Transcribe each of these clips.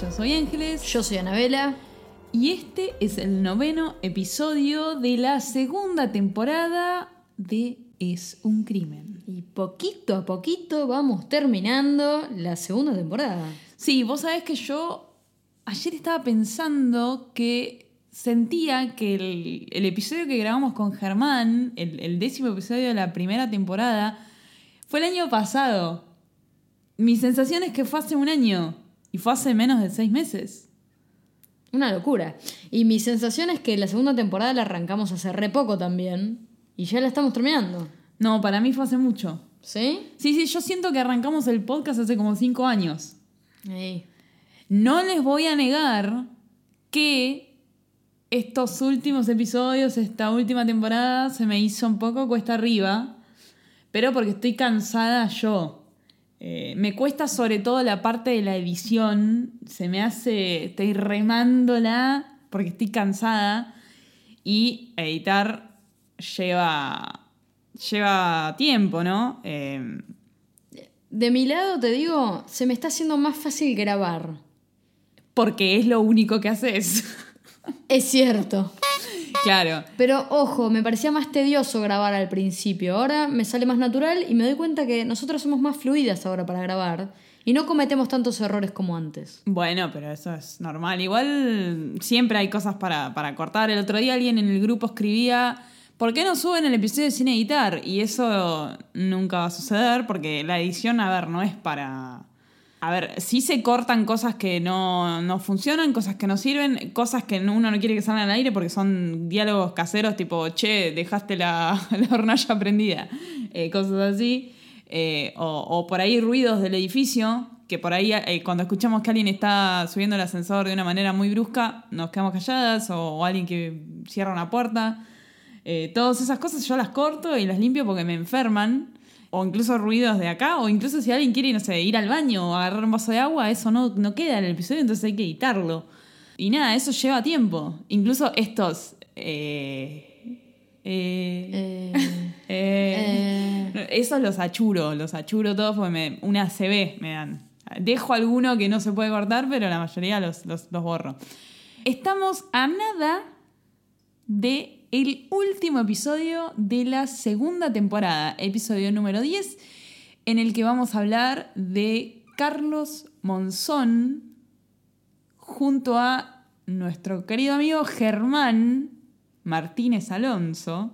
Yo soy Ángeles Yo soy Anabela. y este es el noveno episodio de la segunda temporada de Es un Crimen. Y poquito a poquito vamos terminando la segunda temporada. Sí, vos sabés que yo ayer estaba pensando que sentía que el, el episodio que grabamos con Germán, el, el décimo episodio de la primera temporada, fue el año pasado. Mi sensación es que fue hace un año y fue hace menos de seis meses. Una locura. Y mi sensación es que la segunda temporada la arrancamos hace re poco también. Y ya la estamos terminando. No, para mí fue hace mucho. ¿Sí? Sí, sí, yo siento que arrancamos el podcast hace como cinco años. No les voy a negar que estos últimos episodios, esta última temporada, se me hizo un poco cuesta arriba, pero porque estoy cansada yo. Eh, me cuesta sobre todo la parte de la edición, se me hace, estoy remándola porque estoy cansada y editar lleva, lleva tiempo, ¿no? Eh, De mi lado te digo, se me está haciendo más fácil grabar. porque es lo único que haces. Es cierto. Claro. Pero ojo, me parecía más tedioso grabar al principio. Ahora me sale más natural y me doy cuenta que nosotros somos más fluidas ahora para grabar. Y no cometemos tantos errores como antes. Bueno, pero eso es normal. Igual siempre hay cosas para, para cortar. El otro día alguien en el grupo escribía, ¿por qué no suben el episodio sin editar? Y eso nunca va a suceder porque la edición, a ver, no es para... A ver, sí se cortan cosas que no, no funcionan, cosas que no sirven, cosas que uno no quiere que salgan al aire porque son diálogos caseros tipo, che, dejaste la, la hornalla prendida, eh, cosas así. Eh, o, o por ahí ruidos del edificio, que por ahí eh, cuando escuchamos que alguien está subiendo el ascensor de una manera muy brusca, nos quedamos calladas, o, o alguien que cierra una puerta. Todas esas cosas yo las corto y las limpio porque me enferman. O incluso ruidos de acá, o incluso si alguien quiere, no sé, ir al baño o agarrar un vaso de agua, eso no, no queda en el episodio, entonces hay que editarlo. Y nada, eso lleva tiempo. Incluso estos... eh, eh, Eh, Esos los achuro, los achuro todos porque me, una CB me dan. Dejo alguno que no se puede cortar, pero la mayoría los, los, los borro. Estamos a nada de el último episodio de la segunda temporada, episodio número 10, en el que vamos a hablar de Carlos Monzón junto a nuestro querido amigo Germán Martínez Alonso.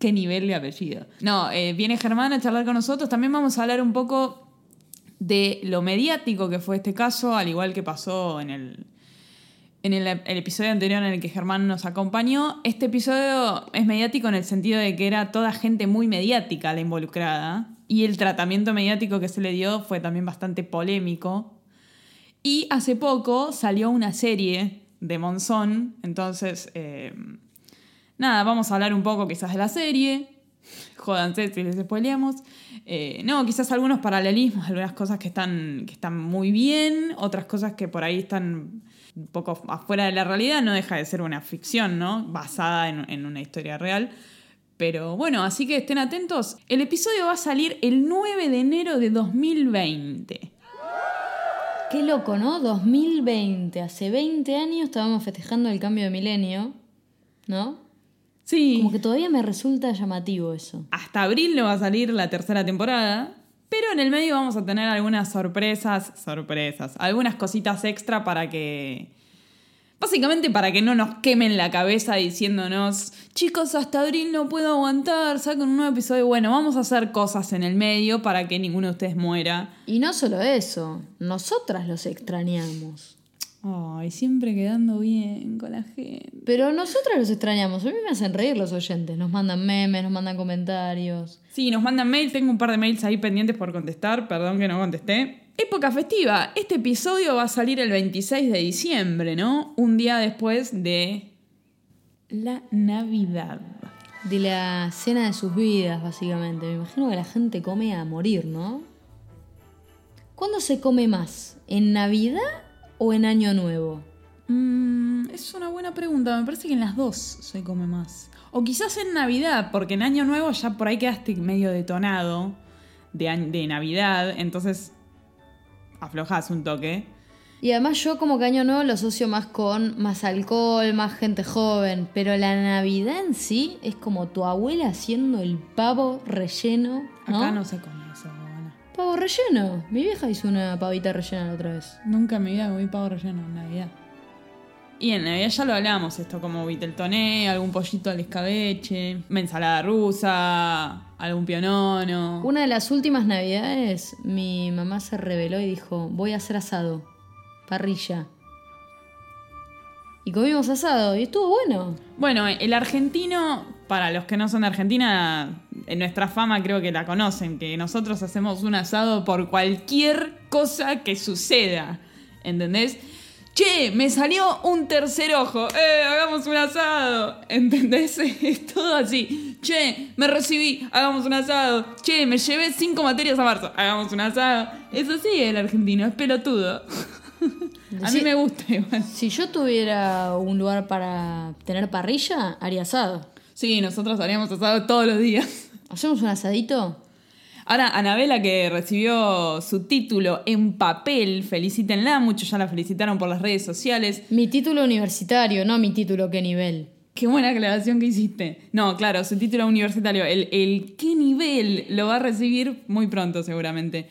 ¿Qué nivel de apellido? No, eh, viene Germán a charlar con nosotros. También vamos a hablar un poco de lo mediático que fue este caso, al igual que pasó en el, en el, episodio anterior en el que Germán nos acompañó. Este episodio es mediático en el sentido de que era toda gente muy mediática la involucrada. Y el tratamiento mediático que se le dio fue también bastante polémico. Y hace poco salió una serie de Monzón. Entonces, eh, nada, vamos a hablar un poco quizás de la serie. Jódanse si les spoileamos. Eh, no, quizás algunos paralelismos, algunas cosas que están, que están muy bien, otras cosas que por ahí están un poco afuera de la realidad. No deja de ser una ficción, ¿no? Basada en, en una historia real. Pero bueno, así que estén atentos. El episodio va a salir el 9 de enero de 2020. qué loco, ¿no? 2020. Hace 20 años estábamos festejando el cambio de milenio, ¿no? Sí. Como que todavía me resulta llamativo eso. Hasta abril no va a salir la tercera temporada. Pero en el medio vamos a tener algunas sorpresas, sorpresas, algunas cositas extra para que... Básicamente para que no nos quemen la cabeza diciéndonos, chicos, hasta abril no puedo aguantar, saquen un nuevo episodio. Bueno, vamos a hacer cosas en el medio para que ninguno de ustedes muera. Y no solo eso, nosotras los extrañamos. Ay, siempre quedando bien con la gente. Pero nosotras los extrañamos. A mí me hacen reír los oyentes. Nos mandan memes, nos mandan comentarios. Sí, nos mandan mail, tengo un par de mails ahí pendientes por contestar, perdón que no contesté. Época festiva. Este episodio va a salir el 26 de diciembre, ¿no? Un día después de la Navidad. De la cena de sus vidas, básicamente. Me imagino que la gente come a morir, ¿no? ¿Cuándo se come más? ¿En Navidad o en Año Nuevo? Mm, es una buena pregunta. Me parece que en las dos se come más. O quizás en Navidad, porque en Año Nuevo ya por ahí quedaste medio detonado de, Navidad. Entonces aflojas un toque. Y además yo como que Año Nuevo lo asocio más con más alcohol, más gente joven, pero la Navidad en sí es como tu abuela haciendo el pavo relleno, ¿no? Acá no se come eso. Pavo relleno. Mi vieja hizo una pavita rellena la otra vez. Nunca en mi vida comí pavo relleno en Navidad. Y en Navidad ya lo hablamos, esto como viteltoné, algún pollito al escabeche, una ensalada rusa, algún pionono. Una de las últimas navidades, mi mamá se reveló y dijo, voy a hacer asado, parrilla. Y comimos asado y estuvo bueno. Bueno, el argentino, para los que no son de Argentina, en nuestra fama creo que la conocen, que nosotros hacemos un asado por cualquier cosa que suceda. ¿Entendés? Che, me salió un tercer ojo. ¡Eh, hagamos un asado! ¿Entendés? Es todo así. Che, me recibí. Hagamos un asado. Che, me llevé cinco materias a marzo. Hagamos un asado. Es así el argentino, es pelotudo. A mí me gusta igual. Si yo tuviera un lugar para tener parrilla, haría asado. Sí, nosotros haríamos asado todos los días. ¿Hacemos un asadito? Ahora, Anabela, que recibió su título en papel, felicítenla, muchos ya la felicitaron por las redes sociales. Mi título universitario, no mi título qué nivel. Qué buena aclaración que hiciste. No, claro, su título universitario, el, el qué nivel lo va a recibir muy pronto seguramente.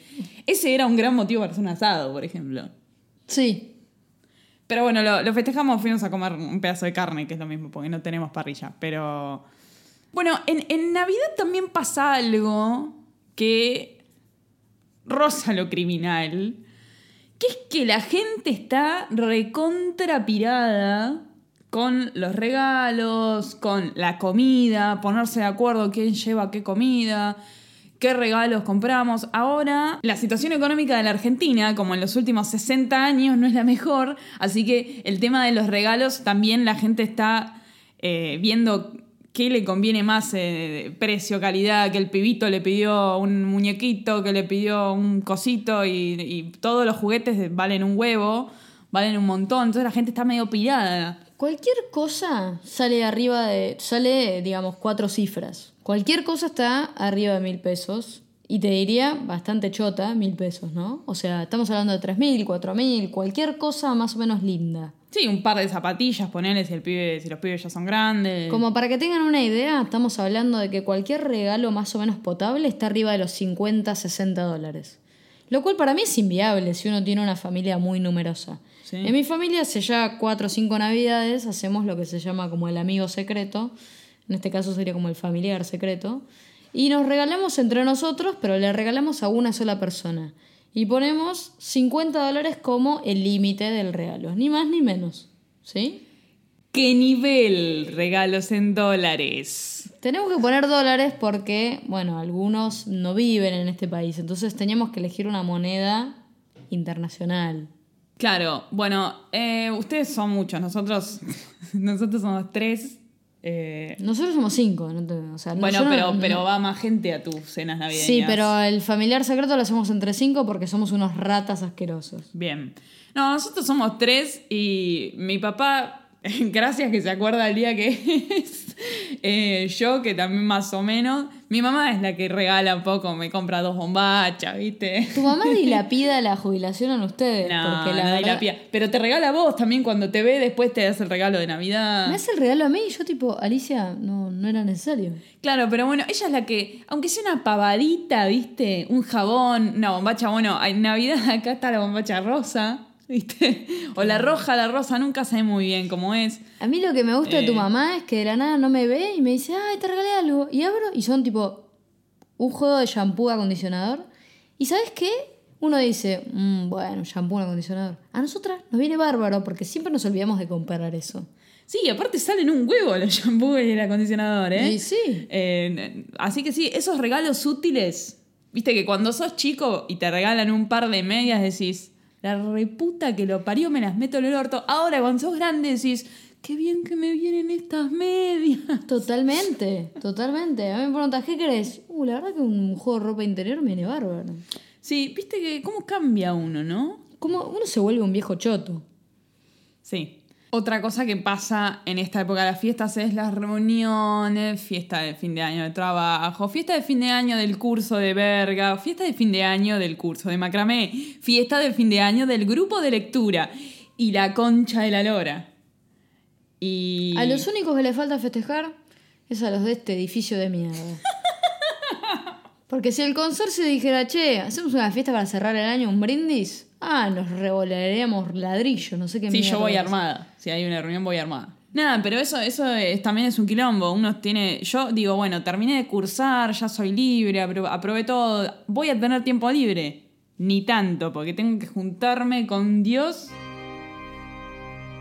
Ese era un gran motivo para hacer un asado, por ejemplo. Sí. Pero bueno, lo, festejamos, fuimos a comer un pedazo de carne, que es lo mismo, porque no tenemos parrilla. Pero. Bueno, en, en Navidad también pasa algo que roza lo criminal. Que es que la gente está recontrapirada con los regalos, con la comida, ponerse de acuerdo quién lleva qué comida, qué regalos compramos. Ahora, la situación económica de la Argentina, como en los últimos 60 años, no es la mejor, así que el tema de los regalos también la gente está eh, viendo qué le conviene más eh, precio, calidad, que el pibito le pidió un muñequito, que le pidió un cosito y, todos los juguetes valen un huevo, valen un montón, entonces la gente está medio pirada. Cualquier cosa sale arriba de. sale, digamos, cuatro cifras. Cualquier cosa está arriba de mil pesos. Y te diría bastante chota, mil pesos, ¿no? O sea, estamos hablando de tres mil, cuatro mil, cualquier cosa más o menos linda. Sí, un par de zapatillas, ponele si, el pibe, si los pibes ya son grandes. Como para que tengan una idea, estamos hablando de que cualquier regalo más o menos potable está arriba de los 50, 60 dólares. Lo cual para mí es inviable si uno tiene una familia muy numerosa. Sí. En mi familia hace ya cuatro o cinco navidades hacemos lo que se llama como el amigo secreto. En este caso sería como el familiar secreto. Y nos regalamos entre nosotros, pero le regalamos a una sola persona. Y ponemos 50 dólares como el límite del regalo. Ni más ni menos. ¿Sí? ¿Qué nivel regalos en dólares? Tenemos que poner dólares porque, bueno, algunos no viven en este país, entonces teníamos que elegir una moneda internacional. Claro, bueno, eh, ustedes son muchos, nosotros, nosotros somos tres. Eh, Nosotros somos cinco, ¿no? te- o sea, no- bueno, pero, no- pero va más gente a tus cenas navideñas. Sí, pero el familiar secreto lo hacemos entre cinco porque somos unos ratas asquerosos. Bien. No, nosotros somos tres y mi papá, gracias que se acuerda el día que es, eh, yo que también más o menos, mi mamá es la que regala un poco, me compra dos bombachas, ¿viste? Tu mamá dilapida la jubilación en ustedes. No, porque la no verdad- dilapida. Pero te regala a vos también cuando te ve, después te hace el regalo de Navidad. Me hace el regalo a mí y yo tipo, Alicia, no, no era necesario. Claro, pero bueno, ella es la que, aunque sea una pavadita, ¿viste? Un jabón, una bombacha, bueno, en Navidad acá está la bombacha rosa, ¿viste? O la roja, la rosa, nunca sé muy bien cómo es. A mí lo que me gusta de tu Eh. mamá es que de la nada no me ve y me dice, ay, te regalé algo. Y abro y son tipo un juego de shampoo acondicionador. ¿Y sabes qué? Uno dice, "Mm, bueno, shampoo acondicionador. A nosotras nos viene bárbaro porque siempre nos olvidamos de comprar eso. Sí, y aparte salen un huevo los shampoos y el acondicionador, ¿eh? Y sí. Eh, así que sí, esos regalos útiles Viste que cuando sos chico y te regalan un par de medias decís, la reputa que lo parió me las meto en el orto. Ahora cuando sos grande decís, qué bien que me vienen estas medias. Totalmente, totalmente. A mí me preguntas, ¿qué querés? Uh, la verdad que un juego de ropa interior me viene bárbaro. Sí, viste que cómo cambia uno, ¿no? Como uno se vuelve un viejo choto. Sí. Otra cosa que pasa en esta época de las fiestas es las reuniones, fiesta de fin de año de trabajo, fiesta de fin de año del curso de verga, fiesta de fin de año del curso de macramé, fiesta de fin de año del grupo de lectura y la concha de la lora. Y... A los únicos que le falta festejar es a los de este edificio de mierda. Porque si el consorcio dijera, che, hacemos una fiesta para cerrar el año, un brindis, ah, nos revolearíamos ladrillo, no sé qué Sí, yo voy es. armada. Si hay una reunión, voy armada. Nada, pero eso, eso es- también es un quilombo. Uno tiene. Yo digo, bueno, terminé de cursar, ya soy libre, apro- aprobé todo. Voy a tener tiempo libre. Ni tanto, porque tengo que juntarme con Dios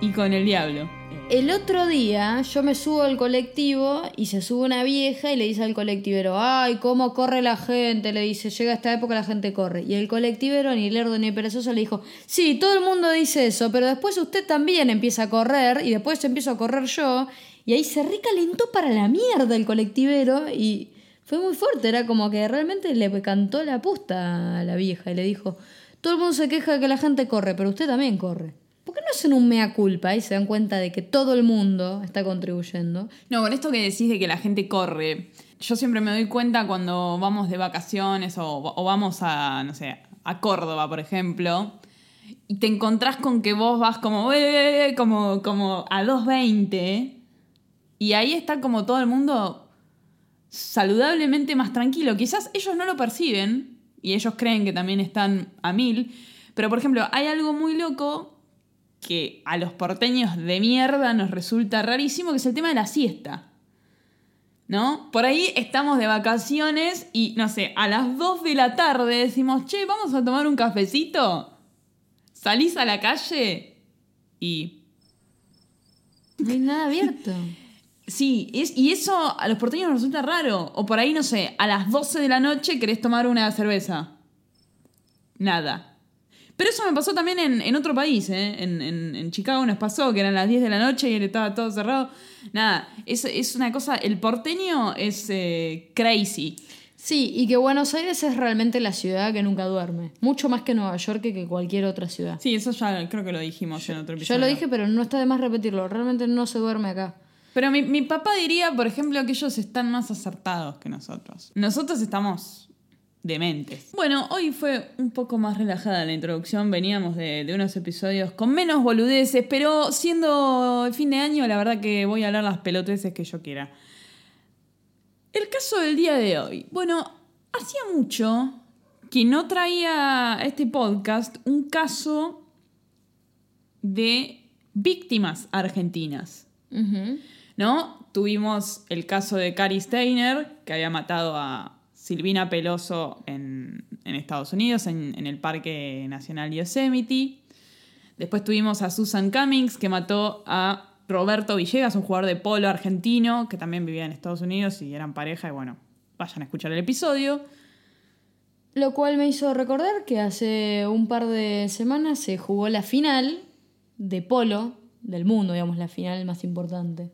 y con el diablo. El otro día yo me subo al colectivo y se sube una vieja y le dice al colectivero, ay, cómo corre la gente, le dice, llega esta época la gente corre. Y el colectivero, ni lerdo ni perezoso, le dijo, sí, todo el mundo dice eso, pero después usted también empieza a correr y después empiezo a correr yo. Y ahí se recalentó para la mierda el colectivero y fue muy fuerte, era como que realmente le cantó la pusta a la vieja y le dijo, todo el mundo se queja de que la gente corre, pero usted también corre. ¿Por qué no hacen un mea culpa y se dan cuenta de que todo el mundo está contribuyendo? No, con esto que decís de que la gente corre, yo siempre me doy cuenta cuando vamos de vacaciones o, vamos a, no sé, a Córdoba, por ejemplo, y te encontrás con que vos vas como, "Eh", como, como a 2.20 y ahí está como todo el mundo saludablemente más tranquilo. Quizás ellos no lo perciben y ellos creen que también están a mil, pero por ejemplo, hay algo muy loco que a los porteños de mierda nos resulta rarísimo, que es el tema de la siesta. ¿No? Por ahí estamos de vacaciones y, no sé, a las 2 de la tarde decimos, che, vamos a tomar un cafecito. Salís a la calle y... No hay nada abierto. Sí, es, y eso a los porteños nos resulta raro. O por ahí, no sé, a las 12 de la noche querés tomar una cerveza. Nada. Pero eso me pasó también en, en otro país, ¿eh? En, en- en Chicago nos pasó que eran las 10 de la noche y él estaba todo cerrado. Nada, es, es una cosa, el porteño es eh, crazy. Sí, y que Buenos Aires es realmente la ciudad que nunca duerme. Mucho más que Nueva York y que cualquier otra ciudad. Sí, eso ya creo que lo dijimos en otro Yo episodio. lo dije, pero no está de más repetirlo. Realmente no se duerme acá. Pero mi, mi papá diría, por ejemplo, que ellos están más acertados que nosotros. Nosotros estamos dementes. Bueno, hoy fue un poco más relajada la introducción. Veníamos de, de unos episodios con menos boludeces, pero siendo el fin de año, la verdad que voy a hablar las peloteces que yo quiera. El caso del día de hoy. Bueno, hacía mucho que no traía a este podcast un caso de víctimas argentinas. ¿no? Tuvimos el caso de Cari Steiner, que había matado a Silvina Peloso en, Estados Unidos, en, en el Parque Nacional Yosemite. Después tuvimos a Susan Cummings, que mató a Roberto Villegas, un jugador de polo argentino, que también vivía en Estados Unidos y eran pareja. Y bueno, vayan a escuchar el episodio. Lo cual me hizo recordar que hace un par de semanas se jugó la final de polo del mundo, digamos, la final más importante.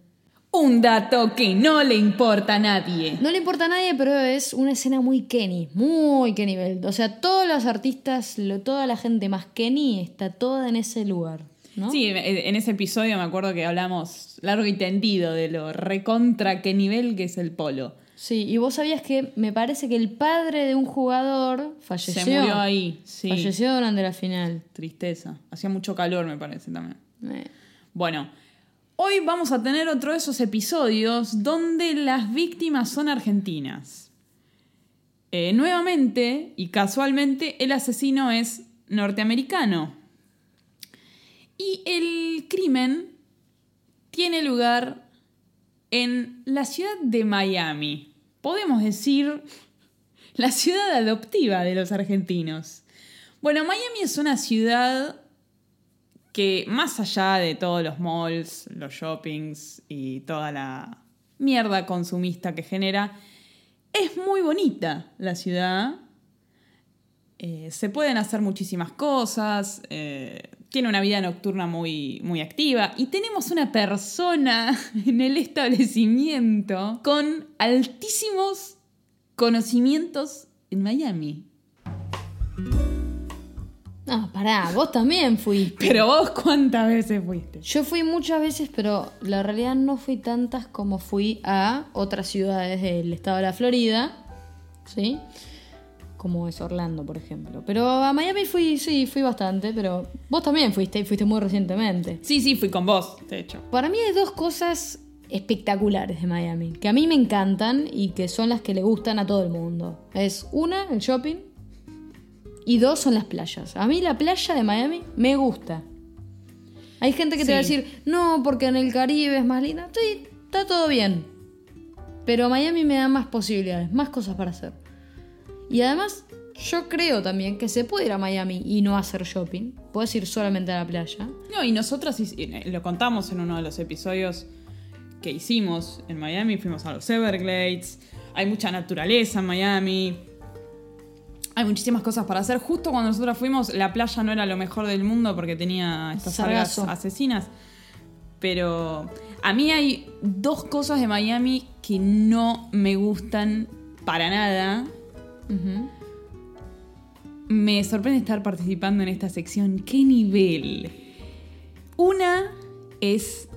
Un dato que no le importa a nadie. No le importa a nadie, pero es una escena muy Kenny, muy Kenny Bell. O sea, todos los artistas, lo- toda la gente más Kenny está toda en ese lugar, ¿no? Sí, en en ese episodio me acuerdo que hablamos largo y tendido de lo recontra qué nivel que es el polo. Sí, y vos sabías que me parece que el padre de un jugador falleció. Se murió ahí, sí. Falleció durante la final. Tristeza. Hacía mucho calor, me parece también. Eh, Bueno, hoy vamos a tener otro de esos episodios donde las víctimas son argentinas. Eh, nuevamente y casualmente, el asesino es norteamericano. Y el crimen tiene lugar en la ciudad de Miami. Podemos decir la ciudad adoptiva de los argentinos. Bueno, Miami es una ciudad que más allá de todos los malls, los shoppings y toda la mierda consumista que genera, es muy bonita la ciudad Eh, se pueden hacer muchísimas cosas. eh, tiene una vida nocturna muy, muy activa. Y tenemos una persona en el establecimiento con altísimos conocimientos en Miami. Ah, pará, vos también fuiste. Pero vos, ¿cuántas veces fuiste? Yo fui muchas veces, pero la realidad no fui tantas como fui a otras ciudades del estado de la Florida, ¿sí? Como es Orlando, por ejemplo. Pero a Miami fui, sí, fui bastante, pero vos también fuiste y fuiste muy recientemente. Sí, sí, fui con vos, de hecho. Para mí hay dos cosas espectaculares de Miami, que a mí me encantan y que son las que le gustan a todo el mundo. Es una, el shopping, y dos son las playas. A mí la playa de Miami me gusta. Hay gente que te va a decir, no, porque en el Caribe es más linda. Sí, está todo bien. Pero Miami me da más posibilidades, más cosas para hacer. Y además, yo creo también que se puede ir a Miami y no hacer shopping. Puedes ir solamente a la playa. No, y nosotros hic- eh, lo contamos en uno de los episodios que hicimos en Miami, fuimos a los Everglades, hay mucha naturaleza en Miami, hay muchísimas cosas para hacer. Justo cuando nosotros fuimos, la playa no era lo mejor del mundo porque tenía estas algas asesinas. Pero a mí hay dos cosas de Miami que no me gustan para nada. Me sorprende estar participando en esta sección. ¿Qué nivel? Una es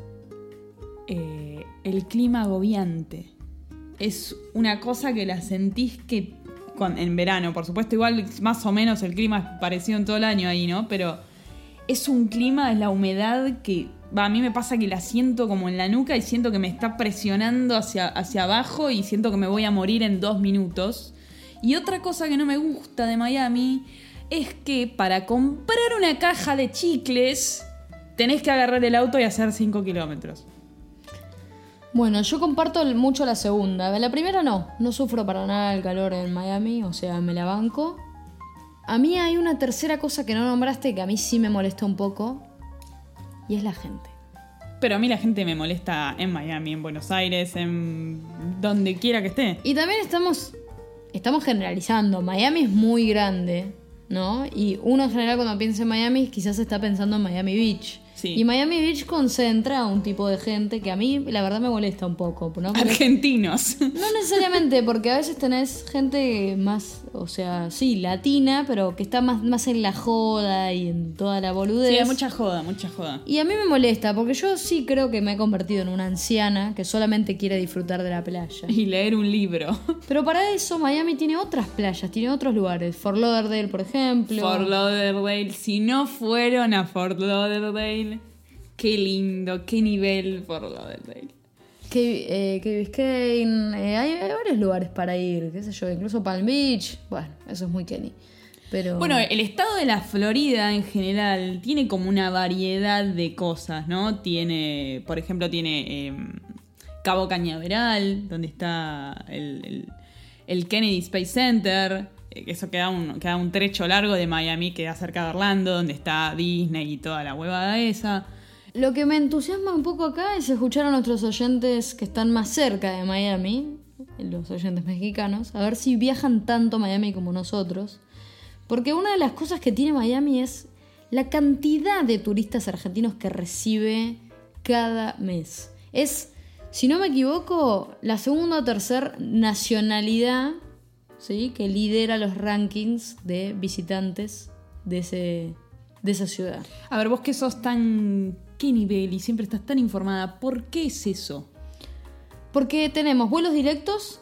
eh, el clima agobiante. Es una cosa que la sentís que en verano, por supuesto, igual más o menos el clima es parecido en todo el año ahí, ¿no? Pero es un clima, es la humedad que a mí me pasa que la siento como en la nuca y siento que me está presionando hacia, hacia abajo y siento que me voy a morir en dos minutos. Y otra cosa que no me gusta de Miami es que para comprar una caja de chicles tenés que agarrar el auto y hacer 5 kilómetros. Bueno, yo comparto mucho la segunda. La primera no, no sufro para nada el calor en Miami, o sea, me la banco. A mí hay una tercera cosa que no nombraste que a mí sí me molesta un poco, y es la gente. Pero a mí la gente me molesta en Miami, en Buenos Aires, en donde quiera que esté. Y también estamos, estamos generalizando, Miami es muy grande, ¿no? Y uno en general cuando piensa en Miami quizás está pensando en Miami Beach. Sí. Y Miami Beach concentra a un tipo de gente que a mí la verdad me molesta un poco, ¿no? Porque- Argentinos. No necesariamente, porque a veces tenés gente más, o sea, sí, latina, pero que está más, más en la joda y en toda la boludez. Sí, hay mucha joda, mucha joda. Y a mí me molesta, porque yo sí creo que me he convertido en una anciana que solamente quiere disfrutar de la playa. Y leer un libro. Pero para eso Miami tiene otras playas, tiene otros lugares. Fort Lauderdale, por ejemplo. Fort Lauderdale. Si no fueron a Fort Lauderdale, qué lindo, qué nivel Fort Lauderdale. Key, eh, Key Biscayne, eh, hay, hay varios lugares para ir, qué sé yo, incluso Palm Beach. Bueno, eso es muy Kenny. Pero... Bueno, el estado de la Florida en general tiene como una variedad de cosas, ¿no? Tiene, por ejemplo, tiene eh, Cabo Cañaveral, donde está el, el- el Kennedy Space Center, eh, que eso queda un, queda un trecho largo de Miami, queda cerca de Orlando, donde está Disney y toda la huevada esa. Lo que me entusiasma un poco acá es escuchar a nuestros oyentes que están más cerca de Miami, los oyentes mexicanos, a ver si viajan tanto a Miami como nosotros. Porque una de las cosas que tiene Miami es la cantidad de turistas argentinos que recibe cada mes. Es, si no me equivoco, la segunda o tercera nacionalidad ¿sí? que lidera los rankings de visitantes de, ese, de esa ciudad. A ver, vos que sos tan... ¿Qué nivel? Y siempre estás tan informada. ¿Por qué es eso? Porque tenemos vuelos directos.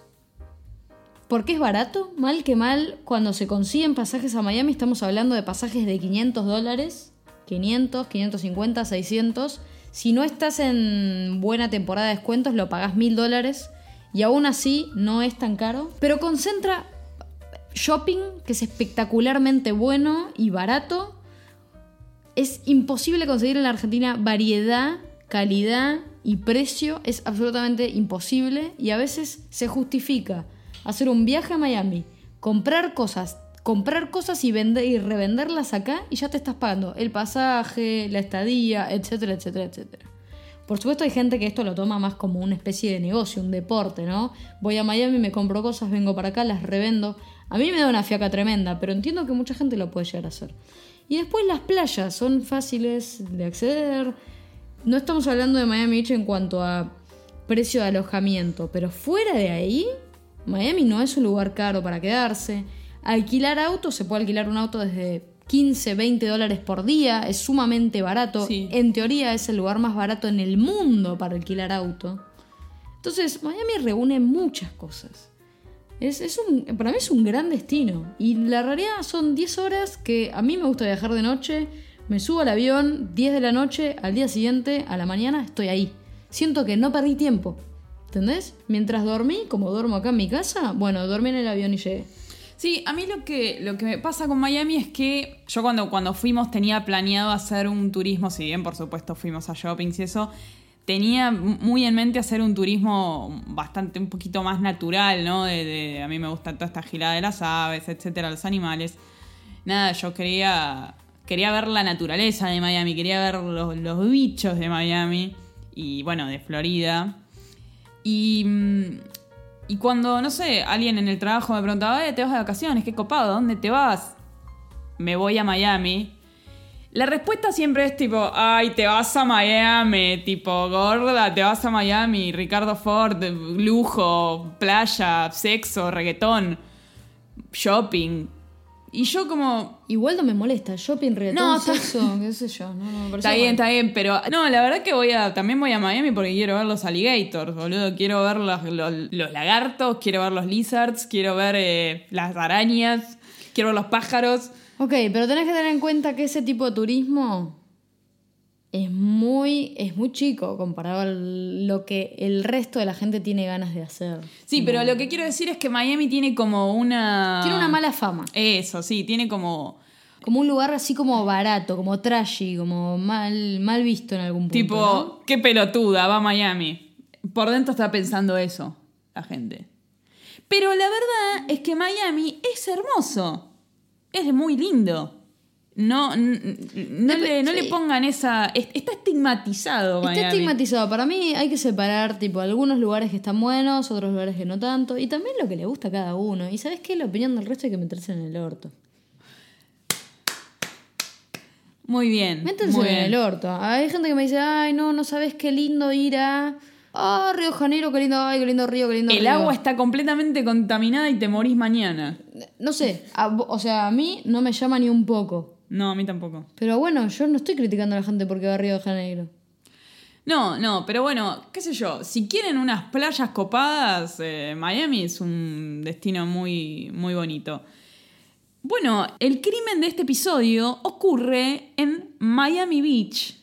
Porque es barato, mal que mal, cuando se consiguen pasajes a Miami estamos hablando de pasajes de 500 dólares, 500, 550, 600. Si no estás en buena temporada de descuentos lo pagás 1000 dólares y aún así no es tan caro. Pero concentra shopping que es espectacularmente bueno y barato. Es imposible conseguir en la Argentina variedad, calidad y precio. Es absolutamente imposible y a veces se justifica hacer un viaje a Miami, comprar cosas, comprar cosas y vender y revenderlas acá y ya te estás pagando el pasaje, la estadía, etcétera, etcétera, etcétera. Por supuesto hay gente que esto lo toma más como una especie de negocio, un deporte, ¿no? Voy a Miami, me compro cosas, vengo para acá, las revendo. A mí me da una fiaca tremenda, pero entiendo que mucha gente lo puede llegar a hacer. Y después las playas son fáciles de acceder. No estamos hablando de Miami Beach en cuanto a precio de alojamiento, pero fuera de ahí, Miami no es un lugar caro para quedarse. Alquilar autos, se puede alquilar un auto desde 15, 20 dólares por día, es sumamente barato. Sí. En teoría es el lugar más barato en el mundo para alquilar auto. Entonces, Miami reúne muchas cosas. Es, es un, para mí es un gran destino. Y la realidad son 10 horas que a mí me gusta viajar de noche. Me subo al avión, 10 de la noche, al día siguiente, a la mañana, estoy ahí. Siento que no perdí tiempo. ¿Entendés? Mientras dormí, como duermo acá en mi casa, bueno, dormí en el avión y llegué. Sí, a mí lo que, lo que me pasa con Miami es que yo cuando, cuando fuimos tenía planeado hacer un turismo, si bien por supuesto fuimos a shoppings y eso, tenía muy en mente hacer un turismo bastante, un poquito más natural, ¿no? A mí me gusta toda esta gilada de las aves, etcétera, los animales. Nada, yo quería, quería ver la naturaleza de Miami, quería ver los, los bichos de Miami y bueno, de Florida. Y, mm, y cuando, no sé, alguien en el trabajo me preguntaba, eh, te vas de vacaciones, qué copado, ¿dónde te vas? Me voy a Miami. La respuesta siempre es tipo, ay, te vas a Miami, tipo, gorda, te vas a Miami, Ricardo Ford, lujo, playa, sexo, reggaetón, shopping. Y yo como, Igual no me molesta, shopping, reggaetón, No, está- sexo, qué sé yo. No, no, me parece Está bien, está bien, pero no, la verdad que voy a también voy a Miami porque quiero ver los alligators, boludo. Quiero ver los, los- los lagartos, quiero ver los lizards, quiero ver eh, las arañas, quiero ver los pájaros. Ok, pero tenés que tener en cuenta que ese tipo de turismo es muy, es muy chico comparado a lo que el resto de la gente tiene ganas de hacer. Sí, pero lo que quiero decir es que Miami tiene como una. Tiene una mala fama. Eso, sí, tiene como. Como un lugar así como barato, como trashy, como mal, mal visto en algún punto. Tipo, ¿no? qué pelotuda, va a Miami. Por dentro está pensando eso, la gente. Pero la verdad es que Miami es hermoso. Es muy lindo. No, no, le, no le pongan esa. es- Está estigmatizado, Está estigmatizado. Para mí hay que separar, tipo, algunos lugares que están buenos, otros lugares que no tanto. Y también lo que le gusta a cada uno. Y sabes qué, la opinión del resto hay que meterse en el orto. Muy bien. Métanse muy en bien. el orto. Hay gente que me dice, ay, no, no sabes qué lindo ir a. Ah, Río Janeiro, qué lindo, ay, qué lindo río, qué lindo El río". agua está completamente contaminada y te morís mañana. No sé, a o sea, a mí no me llama ni un poco. No, a mí tampoco. Pero bueno, yo no estoy criticando a la gente porque va a Río de Janeiro. No, no, pero bueno, qué sé yo, si quieren unas playas copadas, eh, Miami es un destino muy, muy bonito. Bueno, el crimen de este episodio ocurre en Miami Beach.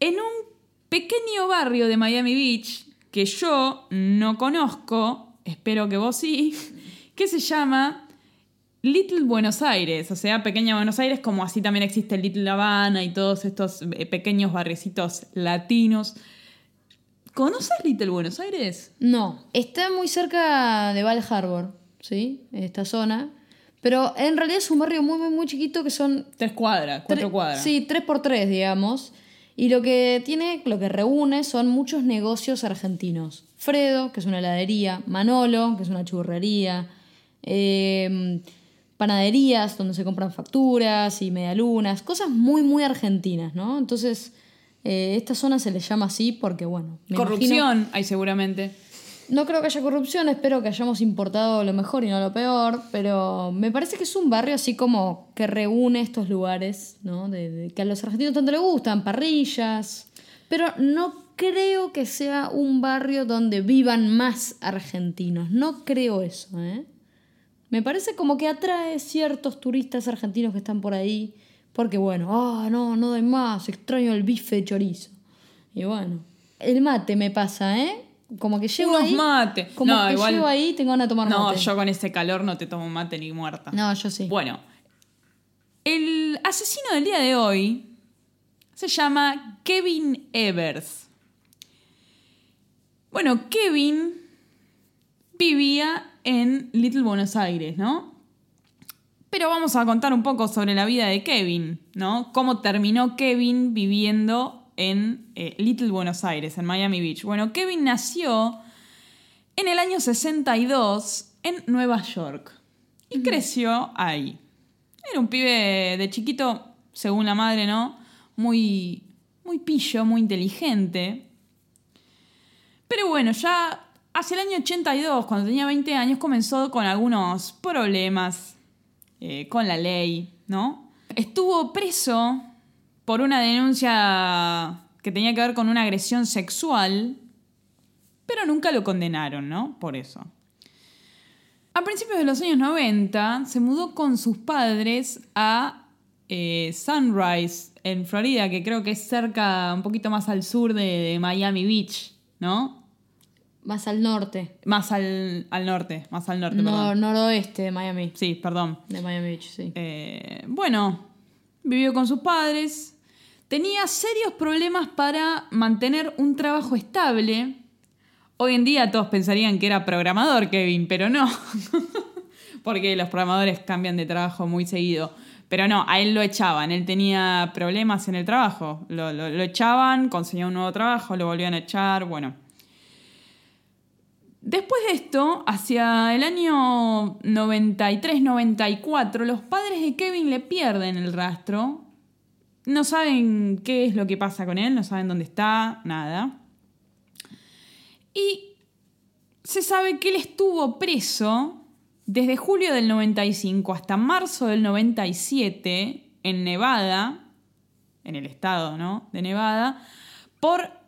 En un pequeño barrio de Miami Beach que yo no conozco, espero que vos sí, que se llama Little Buenos Aires, o sea, Pequeña Buenos Aires, como así también existe Little Habana y todos estos eh, pequeños barrecitos latinos. ¿Conoces Little Buenos Aires? No, está muy cerca de Val Harbor, ¿sí? Esta zona. Pero en realidad es un barrio muy, muy, muy chiquito que son Tres cuadras, cuatro Tre- cuadras. Sí, tres por tres, digamos. Y lo que tiene, lo que reúne son muchos negocios argentinos. Fredo, que es una heladería, Manolo, que es una churrería, eh, panaderías donde se compran facturas y medialunas, cosas muy, muy argentinas, ¿no? Entonces, eh, esta zona se le llama así porque, bueno, me imagino- Corrupción hay seguramente. no creo que haya corrupción, espero que hayamos importado lo mejor y no lo peor, pero me parece que es un barrio así como que reúne estos lugares, ¿no? De, de- que a los argentinos tanto les gustan, parrillas, pero no creo que sea un barrio donde vivan más argentinos, no creo eso, ¿eh? Me parece como que atrae ciertos turistas argentinos que están por ahí, porque bueno, ah, no, no doy más, extraño el bife de chorizo. Y bueno, el mate me pasa, ¿eh? Como que llego Unos ahí. mate. Como No, que igual- llego ahí tengo ganas de tomar No, mate. yo con ese calor no te tomo mate ni muerta. No, yo sí. Bueno, el asesino del día de hoy se llama Kevin Evers. Bueno, Kevin vivía en Little Buenos Aires, ¿no? Pero vamos a contar un poco sobre la vida de Kevin, ¿no? Cómo terminó Kevin viviendo en eh, Little Buenos Aires, en Miami Beach. Bueno, Kevin nació en el año 62 en Nueva York y creció ahí. Era un pibe de chiquito, según la madre, ¿no? Muy, muy pillo, muy inteligente. Pero bueno, ya hacia el año 82, cuando tenía 20 años, comenzó con algunos problemas eh, con la ley, ¿no? Estuvo preso por una denuncia que tenía que ver con una agresión sexual, pero nunca lo condenaron, ¿no? Por eso. A principios de los años 90 se mudó con sus padres a eh, Sunrise, en Florida, que creo que es cerca, un poquito más al sur de, de Miami Beach, ¿no? Más al norte. Más al, al norte, más al norte, No, perdón. noroeste de Miami. Sí, perdón. De Miami Beach, sí. Eh, bueno, vivió con sus padres. Tenía serios problemas para mantener un trabajo estable. Hoy en día todos pensarían que era programador, Kevin, pero no. Porque los programadores cambian de trabajo muy seguido. Pero no, a él lo echaban. Él tenía problemas en el trabajo. Lo, lo- lo echaban, conseguía un nuevo trabajo, lo volvían a echar. Bueno. Después de esto, hacia el año 93-94, los padres de Kevin le pierden el rastro. No saben qué es lo que pasa con él, no saben dónde está, nada. Y se sabe que él estuvo preso desde julio del 95 hasta marzo del 97 en Nevada, en el estado ¿no? de Nevada, por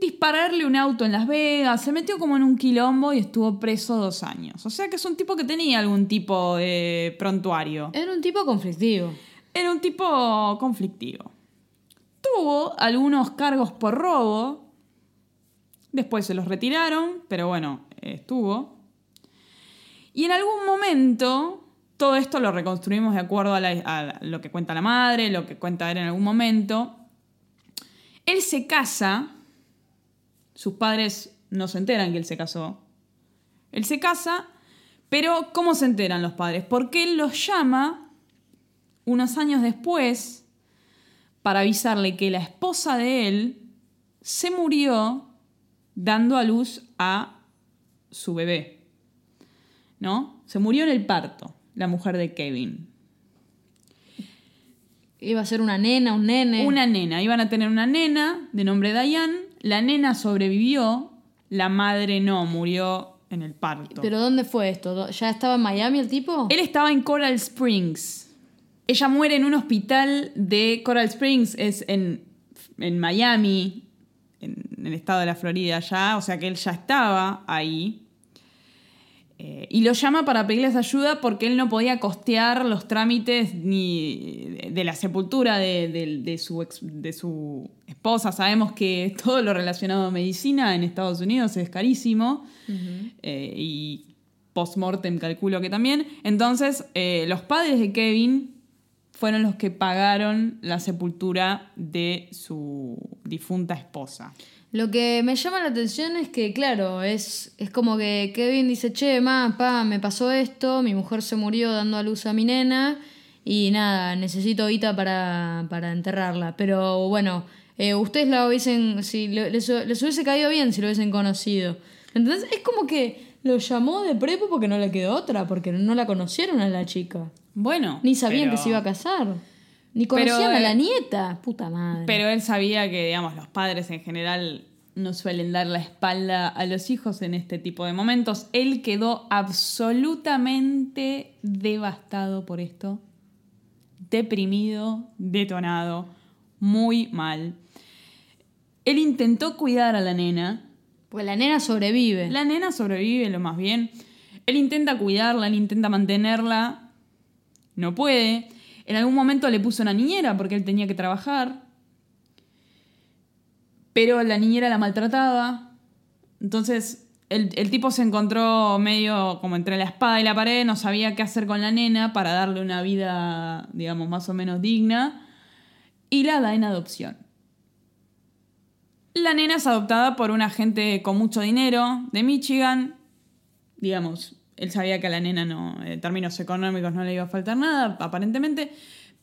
dispararle un auto en Las Vegas, se metió como en un quilombo y estuvo preso dos años. O sea que es un tipo que tenía algún tipo de prontuario. Era un tipo conflictivo. Era un tipo conflictivo. Tuvo algunos cargos por robo. Después se los retiraron, pero bueno, estuvo. Y en algún momento, todo esto lo reconstruimos de acuerdo a, la- a lo que cuenta la madre, lo que cuenta él en algún momento. Él se casa, sus padres no se enteran que él se casó. Él se casa, pero ¿cómo se enteran los padres? Porque él los llama unos años después para avisarle que la esposa de él se murió dando a luz a su bebé. ¿No? Se murió en el parto, la mujer de Kevin. Iba a ser una nena, un nene. Una nena, iban a tener una nena de nombre Diane, la nena sobrevivió, la madre no, murió en el parto. ¿Pero dónde fue esto? ¿Do- ¿Ya estaba en Miami el tipo? Él estaba en Coral Springs. Ella muere en un hospital de Coral Springs, es en, en Miami, en, en el estado de la Florida ya, o sea que él ya estaba ahí. Eh, y lo llama para pedirles ayuda porque él no podía costear los trámites ni de, la sepultura de, de- de su ex- de su esposa. Sabemos que todo lo relacionado a medicina en Estados Unidos es carísimo. Eh, y post-mortem calculo que también. Entonces, eh, los padres de Kevin fueron los que pagaron la sepultura de su difunta esposa. Lo que me llama la atención es que, claro, es, es como que Kevin dice, che, ma, pa, me pasó esto, mi mujer se murió dando a luz a mi nena y nada, necesito guita para, para enterrarla. Pero bueno, eh, ustedes la hubiesen, si le- les, les hubiese caído bien si lo hubiesen conocido. Entonces es como que lo llamó de prepo porque no le quedó otra, porque no la conocieron a la chica. Bueno. Ni sabían pero- que se iba a casar. Ni Pero, conocían a la nieta. Puta madre. Pero él sabía que, digamos, los padres en general no suelen dar la espalda a los hijos en este tipo de momentos. Él quedó absolutamente devastado por esto. Deprimido, detonado, muy mal. Él intentó cuidar a la nena. Pues la nena sobrevive. La nena sobrevive lo más bien. Él intenta cuidarla, él intenta mantenerla. No puede. En algún momento le puso una niñera porque él tenía que trabajar. Pero la niñera la maltrataba. Entonces el, tipo se encontró medio como entre la espada y la pared, no sabía qué hacer con la nena para darle una vida, digamos, más o menos digna. Y la da en adopción. La nena es adoptada por una gente con mucho dinero de Michigan. Digamos, él sabía que a la nena no, en términos económicos no le iba a faltar nada, aparentemente.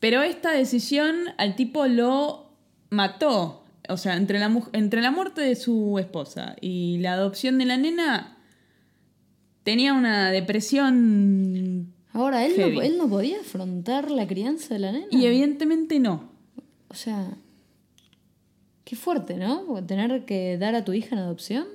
Pero esta decisión al tipo lo mató. O sea, entre la, entre la muerte de su esposa y la adopción de la nena, tenía una depresión Ahora, él Heavy. no, él no podía afrontar la crianza de la nena. y evidentemente no. O sea, qué fuerte, ¿no? Tener que dar a tu hija en adopción.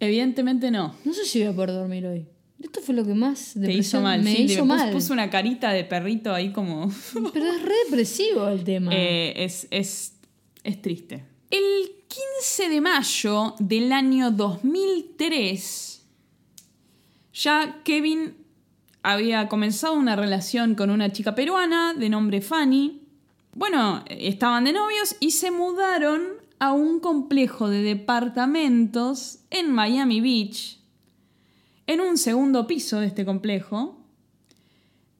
Evidentemente no. No sé si voy a poder dormir hoy. Esto fue lo que más Te depresión hizo mal. me sí, hizo mal. puso una carita de perrito ahí como... Pero es re depresivo el tema. Eh, es, es, es triste. El 15 de mayo del año 2003, ya Kevin había comenzado una relación con una chica peruana de nombre Fanny. Bueno, estaban de novios y se mudaron a un complejo de departamentos en Miami Beach, en un segundo piso de este complejo,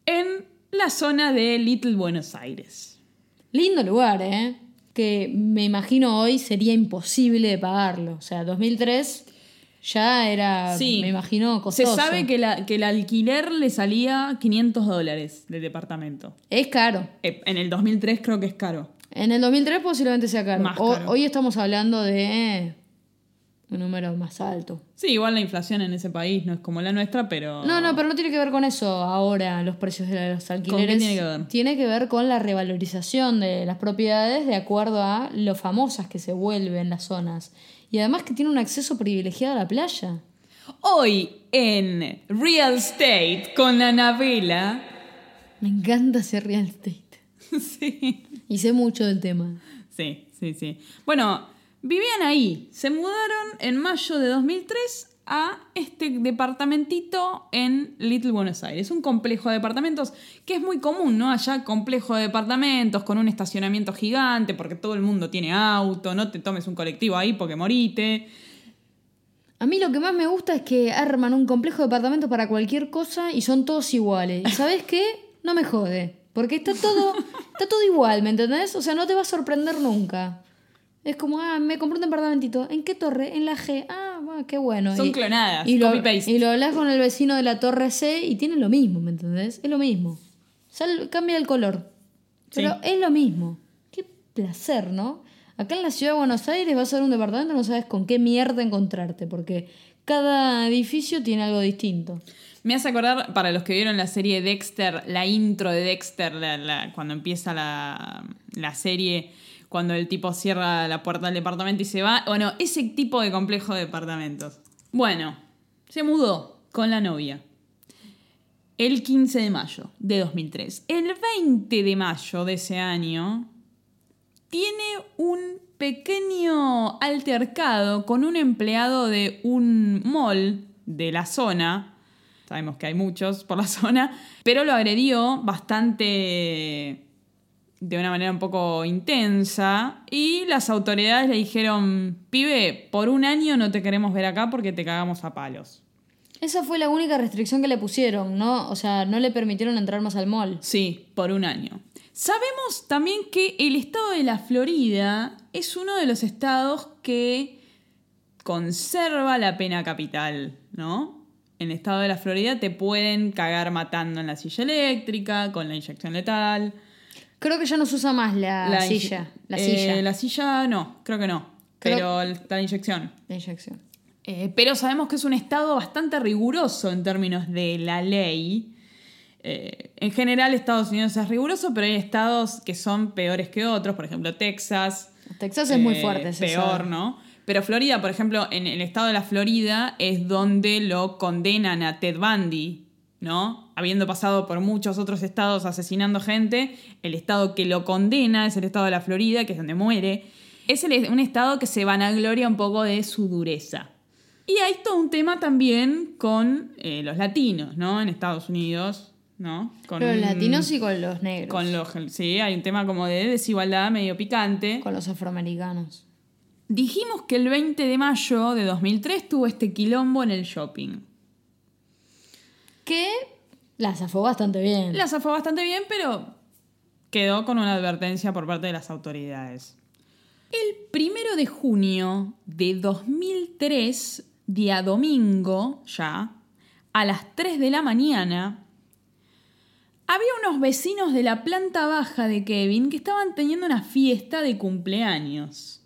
en la zona de Little Buenos Aires. Lindo lugar, ¿eh? Que me imagino hoy sería imposible de pagarlo. O sea, 2003 ya era, Sí. me imagino, Se costoso. sabe que, la- que el alquiler le salía 500 dólares del departamento. Es caro. Eh, En el 2003 creo que es caro. En el 2003 posiblemente sea caro. Más O- caro. hoy estamos hablando de un número más alto. Sí, igual la inflación en ese país no es como la nuestra, pero... No, no, pero no tiene que ver con eso ahora, los precios de los alquileres. tiene que ver? Tiene que ver con la revalorización de las propiedades de acuerdo a lo famosas que se vuelven las zonas. Y además que tiene un acceso privilegiado a la playa. Hoy en Real Estate con Anabela... Me encanta ese real estate. sí. Y sé mucho del tema. Sí, sí, sí. Bueno, vivían ahí. Se mudaron en mayo de 2003 a este departamentito en Little Buenos Aires. Un complejo de departamentos que es muy común, ¿no? Allá complejo de departamentos con un estacionamiento gigante porque todo el mundo tiene auto. No te tomes un colectivo ahí porque morite. A mí lo que más me gusta es que arman un complejo de departamentos para cualquier cosa y son todos iguales. ¿Y sabes qué? No me jode. Porque está todo, está todo igual, ¿me entendés? O sea, no te va a sorprender nunca. Es como, ah, me compré un departamentito. ¿En qué torre? En la G. Ah, bueno, qué bueno. Son Y- clonadas, y lo, y lo hablas con el vecino de la torre C y tiene lo mismo, ¿me entendés? Es lo mismo. Sal- cambia el color. Pero Sí. es lo mismo. Qué placer, ¿no? Acá en la ciudad de Buenos Aires vas a ver un departamento no sabes con qué mierda encontrarte, porque cada edificio tiene algo distinto. Me hace acordar, para los que vieron la serie Dexter, la intro de Dexter, cuando empieza la, la serie, cuando el tipo cierra la puerta del departamento y se va. Bueno, ese tipo de complejo de departamentos. Bueno, se mudó con la novia. El 15 de mayo de 2003. El 20 de mayo de ese año, tiene un pequeño altercado con un empleado de un mall de la zona. Sabemos que hay muchos por la zona, pero lo agredió bastante de una manera un poco intensa y las autoridades le dijeron, pibe, por un año no te queremos ver acá porque te cagamos a palos. Esa fue la única restricción que le pusieron, ¿no? O sea, no le permitieron entrar más al mall. Sí, por un año. Sabemos también que el estado de la Florida es uno de los estados que conserva la pena capital, ¿no? En el estado de la Florida te pueden cagar matando en la silla eléctrica, con la inyección letal. Creo que ya no se usa más la, La inye- silla. La Eh, silla. La silla no, creo que no. Creo- Pero la inyección. La inyección. Eh, pero sabemos que es un estado bastante riguroso en términos de la ley. Eh, en general Estados Unidos es riguroso, pero hay estados que son peores que otros, por ejemplo Texas. Texas es muy fuerte, se Peor. ¿no? Pero Florida, por ejemplo, en el estado de la Florida es donde lo condenan a Ted Bundy, ¿no? Habiendo pasado por muchos otros estados asesinando gente, el estado que lo condena es el estado de la Florida, que es donde muere. Es el- un estado que se vanagloria un poco de su dureza. Y hay todo un tema también con eh, los latinos, ¿no? En Estados Unidos, ¿no? Con Los latinos y con los negros. Con los, sí, hay un tema como de desigualdad medio picante. Con los afroamericanos. Dijimos que el 20 de mayo de 2003 tuvo este quilombo en el shopping. Que la zafó bastante bien. La zafó bastante bien, pero quedó con una advertencia por parte de las autoridades. El primero de junio de 2003, día domingo ya, a las 3 de la mañana, había unos vecinos de la planta baja de Kevin que estaban teniendo una fiesta de cumpleaños.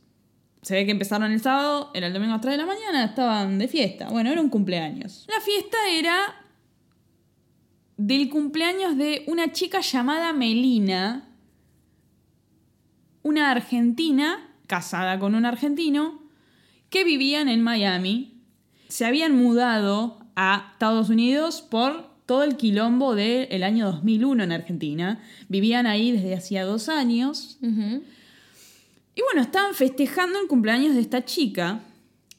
Se ve que empezaron el sábado, era el domingo a las 3 de la mañana, estaban de fiesta. Bueno, era un cumpleaños. La fiesta era del cumpleaños de una chica llamada Melina, una argentina casada con un argentino que vivían en Miami. Se habían mudado a Estados Unidos por todo el quilombo del año 2001 en Argentina. Vivían ahí desde hacía dos años. Y bueno, estaban festejando el cumpleaños de esta chica.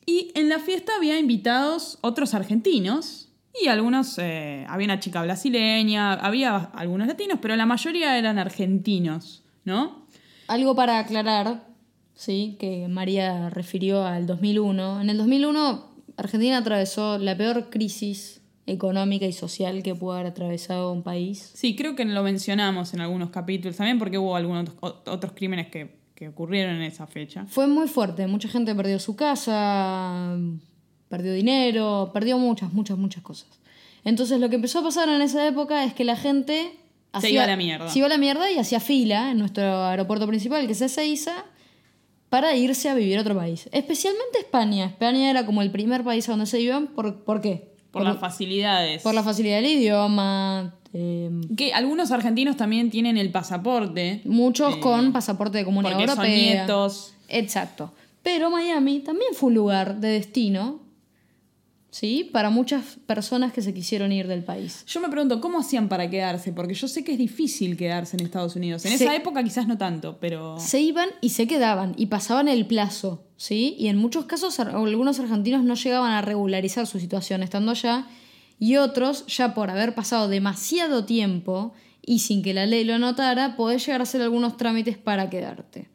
Y en la fiesta había invitados otros argentinos. Y algunos, eh, había una chica brasileña, había algunos latinos, pero la mayoría eran argentinos, ¿no? Algo para aclarar, sí, que María refirió al 2001. En el 2001, Argentina atravesó la peor crisis económica y social que pudo haber atravesado un país. Sí, creo que lo mencionamos en algunos capítulos también porque hubo algunos otros crímenes que, que ocurrieron en esa fecha. Fue muy fuerte, mucha gente perdió su casa, perdió dinero, perdió muchas, muchas, muchas cosas. Entonces lo que empezó a pasar en esa época es que la gente... Se iba a la mierda. Se iba a la mierda y hacía fila en nuestro aeropuerto principal, que es Ezeiza, para irse a vivir a otro país. Especialmente España. España era como el primer país a donde se iban. ¿Por, ¿por qué? Por las facilidades. por la facilidad del idioma. Eh, Que algunos argentinos también tienen el pasaporte. muchos Eh, con pasaporte de comunidad porque son europea. nietos. Exacto. Pero Miami también fue un lugar de destino, ¿sí? Para muchas personas que se quisieron ir del país. Yo me pregunto, ¿cómo hacían para quedarse? Porque yo sé que es difícil quedarse en Estados Unidos. En Se- esa época quizás no tanto, pero... Se iban y se quedaban y pasaban el plazo, ¿sí? Y en muchos casos algunos argentinos no llegaban a regularizar su situación estando allá y otros, ya por haber pasado demasiado tiempo y sin que la ley lo notara, podés llegar a hacer algunos trámites para quedarte.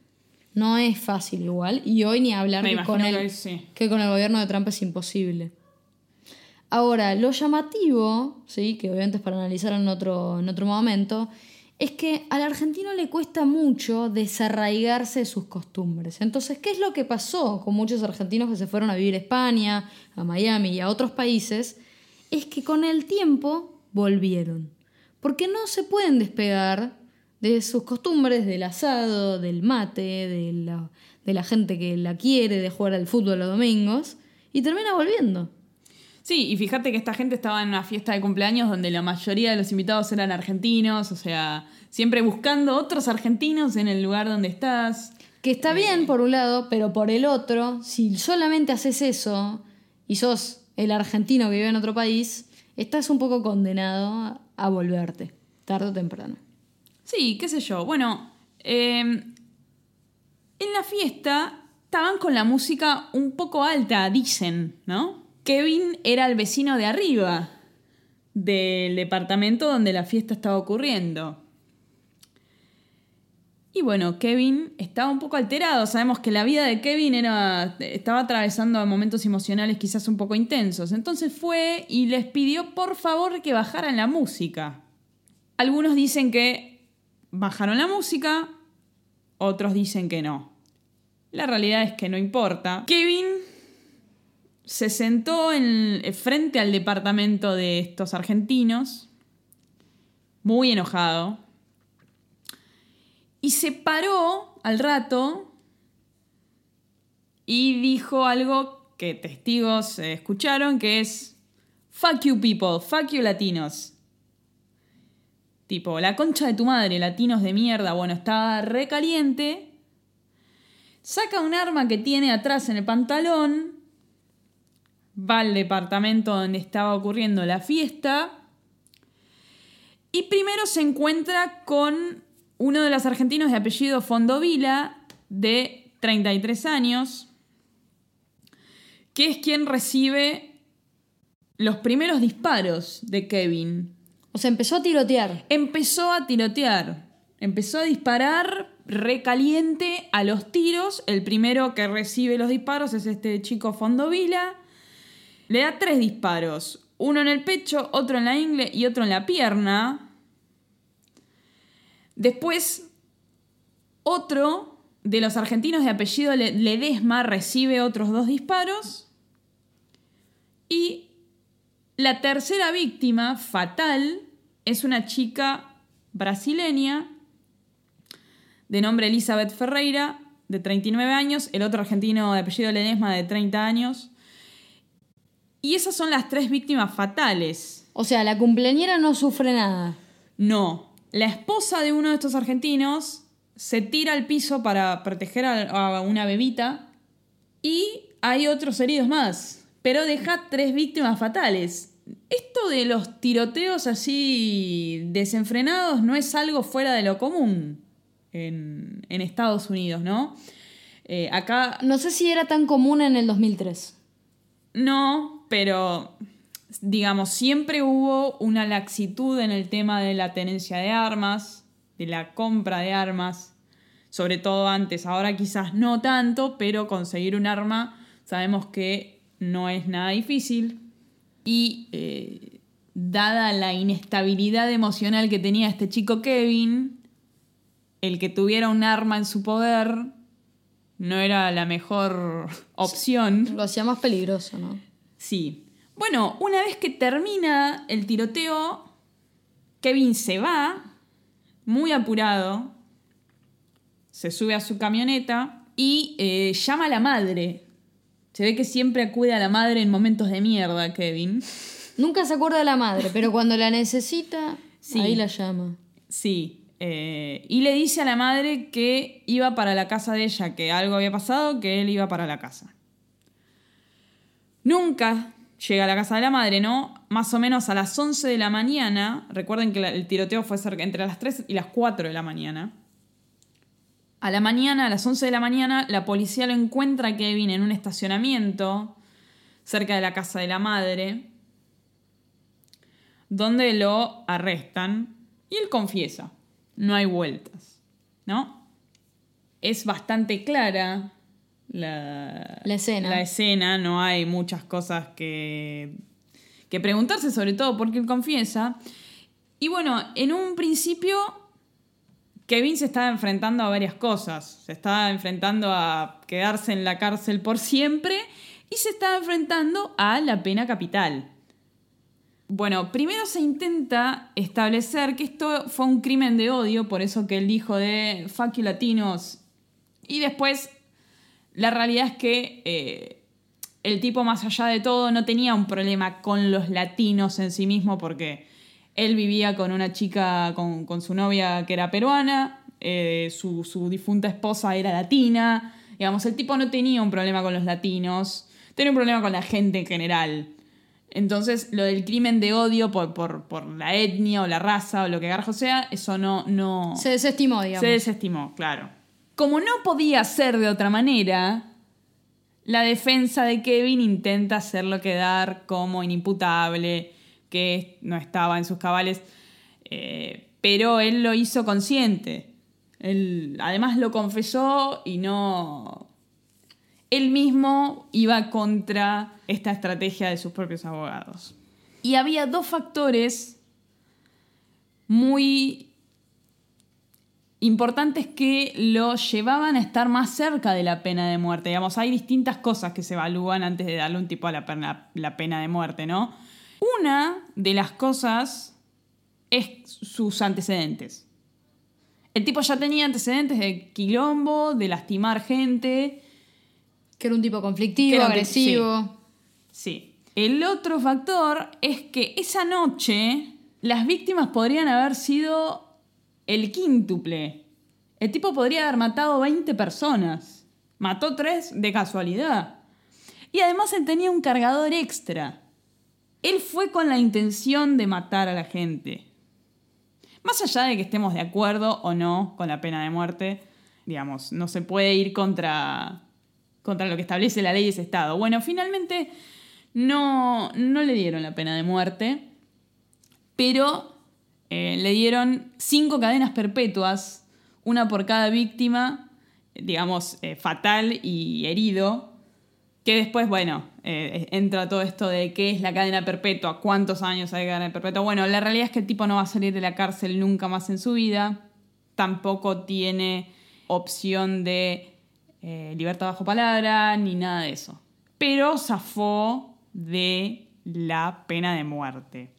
No es fácil igual y hoy ni hablar que con, el, que sí. que con el gobierno de Trump es imposible. Ahora, lo llamativo, ¿sí? que obviamente es para analizar en otro, en otro momento, es que al argentino le cuesta mucho desarraigarse de sus costumbres. Entonces, ¿qué es lo que pasó con muchos argentinos que se fueron a vivir a España, a Miami y a otros países? Es que con el tiempo volvieron. Porque no se pueden despegar de sus costumbres, del asado, del mate, de la, de la gente que la quiere, de jugar al fútbol los domingos, y termina volviendo. Sí, y fíjate que esta gente estaba en una fiesta de cumpleaños donde la mayoría de los invitados eran argentinos, o sea, siempre buscando otros argentinos en el lugar donde estás. Que está bien por un lado, pero por el otro, si solamente haces eso y sos el argentino que vive en otro país, estás un poco condenado a volverte, tarde o temprano. Sí, qué sé yo. Bueno, eh, en la fiesta estaban con la música un poco alta, dicen, ¿no? Kevin era el vecino de arriba del departamento donde la fiesta estaba ocurriendo. Y bueno, Kevin estaba un poco alterado. Sabemos que la vida de Kevin era, estaba atravesando momentos emocionales quizás un poco intensos. Entonces fue y les pidió por favor que bajaran la música. Algunos dicen que bajaron la música, otros dicen que no. La realidad es que no importa. Kevin se sentó en, frente al departamento de estos argentinos, muy enojado, y se paró al rato y dijo algo que testigos escucharon, que es, fuck you people, fuck you latinos. Tipo, la concha de tu madre, latinos de mierda. Bueno, estaba re caliente. Saca un arma que tiene atrás en el pantalón. Va al departamento donde estaba ocurriendo la fiesta. Y primero se encuentra con uno de los argentinos de apellido Fondovila, de 33 años, que es quien recibe los primeros disparos de Kevin. O sea, empezó a tirotear. Empezó a tirotear. Empezó a disparar recaliente a los tiros. El primero que recibe los disparos es este chico Fondovila. Le da tres disparos. Uno en el pecho, otro en la ingle y otro en la pierna. Después, otro de los argentinos de apellido Le- Ledesma recibe otros dos disparos. Y la tercera víctima, fatal, es una chica brasileña de nombre Elizabeth Ferreira, de 39 años, el otro argentino de apellido Ledesma de 30 años. Y esas son las tres víctimas fatales. O sea, la cumpleañera no sufre nada. No, la esposa de uno de estos argentinos se tira al piso para proteger a, a una bebita y hay otros heridos más, pero deja tres víctimas fatales. Esto de los tiroteos así desenfrenados no es algo fuera de lo común en, en Estados Unidos, ¿no? Eh, acá No sé si era tan común en el 2003. no, pero digamos, siempre hubo una laxitud en el tema de la tenencia de armas, de la compra de armas, sobre todo antes, ahora quizás no tanto, pero conseguir un arma sabemos que no es nada difícil y eh, dada la inestabilidad emocional que tenía este chico Kevin, el que tuviera un arma en su poder no era la mejor opción. Lo hacía más peligroso, ¿no? Sí. Bueno, una vez que termina el tiroteo, Kevin se va, muy apurado, se sube a su camioneta y eh, llama a la madre. Se ve que siempre acude a la madre en momentos de mierda, Kevin. Nunca se acuerda de la madre, pero cuando la necesita, Sí. ahí la llama. Sí. eh, y le dice a la madre que iba para la casa de ella, que algo había pasado, que él iba para la casa. Nunca llega a la casa de la madre, ¿no? Más o menos a las 11 de la mañana. Recuerden que el tiroteo fue cerca, entre las 3 y las 4 de la mañana. A la mañana, a las 11 de la mañana, la policía lo encuentra a Kevin en un estacionamiento cerca de la casa de la madre, donde lo arrestan y él confiesa. No hay vueltas, ¿no? Es bastante clara la, La escena. la escena, no hay muchas cosas que, que preguntarse, sobre todo porque él confiesa. Y bueno, en un principio Kevin se estaba enfrentando a varias cosas. Se estaba enfrentando a quedarse en la cárcel por siempre y se estaba enfrentando a la pena capital. Bueno, primero se intenta establecer que esto fue un crimen de odio, por eso que él dijo de fuck you latinos. Y después, la realidad es que eh, el tipo, más allá de todo, no tenía un problema con los latinos en sí mismo, porque él vivía con una chica, con, con su novia que era peruana, eh, su, su difunta esposa era latina. Digamos, el tipo no tenía un problema con los latinos, tenía un problema con la gente en general. Entonces, lo del crimen de odio por, por, por la etnia o la raza o lo que carajo sea, eso no, no Se desestimó, digamos. se desestimó, claro. Como no podía ser de otra manera, la defensa de Kevin intenta hacerlo quedar como inimputable, que no estaba en sus cabales, eh, pero él lo hizo consciente. Él además lo confesó y no... Él mismo iba contra esta estrategia de sus propios abogados. Y había dos factores muy importantes que lo llevaban a estar más cerca de la pena de muerte. Digamos, hay distintas cosas que se evalúan antes de darle un tipo a la pena, la pena de muerte, ¿no? Una de las cosas es sus antecedentes. El tipo ya tenía antecedentes de quilombo, de lastimar gente. Que era un tipo conflictivo, un agresivo. Sí. El otro factor es que esa noche las víctimas podrían haber sido el quíntuple. El tipo podría haber matado 20 personas. Mató tres de casualidad. Y además él tenía un cargador extra. Él fue con la intención de matar a la gente. Más allá de que estemos de acuerdo o no con la pena de muerte, digamos, no se puede ir contra, contra lo que establece la ley de ese Estado. Bueno, finalmente no, no le dieron la pena de muerte, pero eh, le dieron cinco cadenas perpetuas, una por cada víctima, digamos, eh, fatal y herido, que después, bueno, eh, entra todo esto de qué es la cadena perpetua, cuántos años hay de cadena perpetua. Bueno, la realidad es que el tipo no va a salir de la cárcel nunca más en su vida, tampoco tiene opción de libertad bajo palabra ni nada de eso. Pero zafó de la pena de muerte.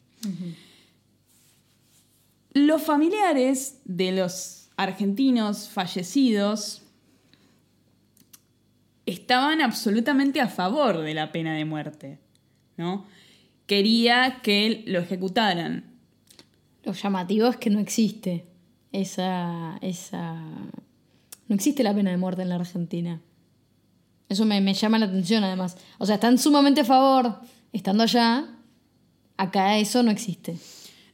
Los familiares de los argentinos fallecidos estaban absolutamente a favor de la pena de muerte, ¿no? Quería que lo ejecutaran. Lo llamativo es que no existe esa, esa... No existe la pena de muerte en la Argentina. Eso me, me llama la atención además. O sea, están sumamente a favor, estando allá, acá eso no existe.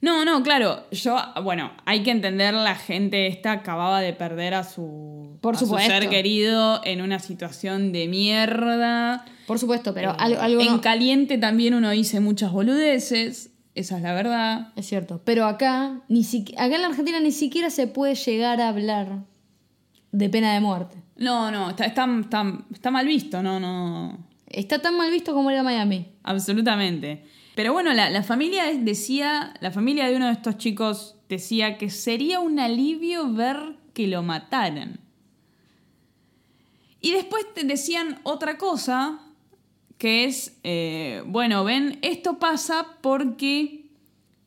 No, no, claro. Yo, bueno, hay que entender, la gente esta acababa de perder a su, Por a su supuesto. ser querido en una situación de mierda. Por supuesto, pero Eh, algo, algo en no- caliente también uno dice muchas boludeces, esa es la verdad. Es cierto. Pero acá, ni siqui- acá en la Argentina ni siquiera se puede llegar a hablar de pena de muerte. No, no, está, está, está- está mal visto, no, no. Está tan mal visto como era Miami. Absolutamente. Pero bueno, la, familia decía, la familia de uno de estos chicos decía que sería un alivio ver que lo mataran. Y después te decían otra cosa, que es, eh, bueno, ven, esto pasa porque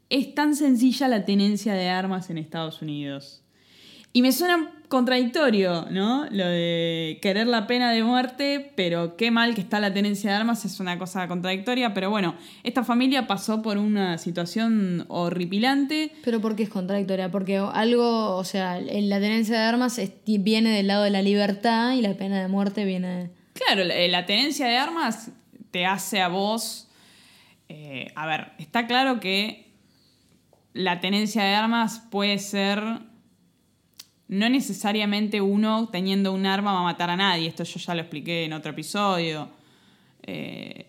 es tan sencilla la tenencia de armas en Estados Unidos. Y me suena contradictorio, ¿no? Lo de querer la pena de muerte, pero qué mal que está la tenencia de armas es una cosa contradictoria. Pero bueno, esta familia pasó por una situación horripilante. Pero ¿por qué es contradictoria? Porque algo, o sea, la tenencia de armas viene del lado de la libertad y la pena de muerte viene. Claro, la, la tenencia de armas te hace a vos... eh, a ver, está claro que la tenencia de armas puede ser... No necesariamente uno teniendo un arma va a matar a nadie. Esto yo ya lo expliqué en otro episodio. Eh,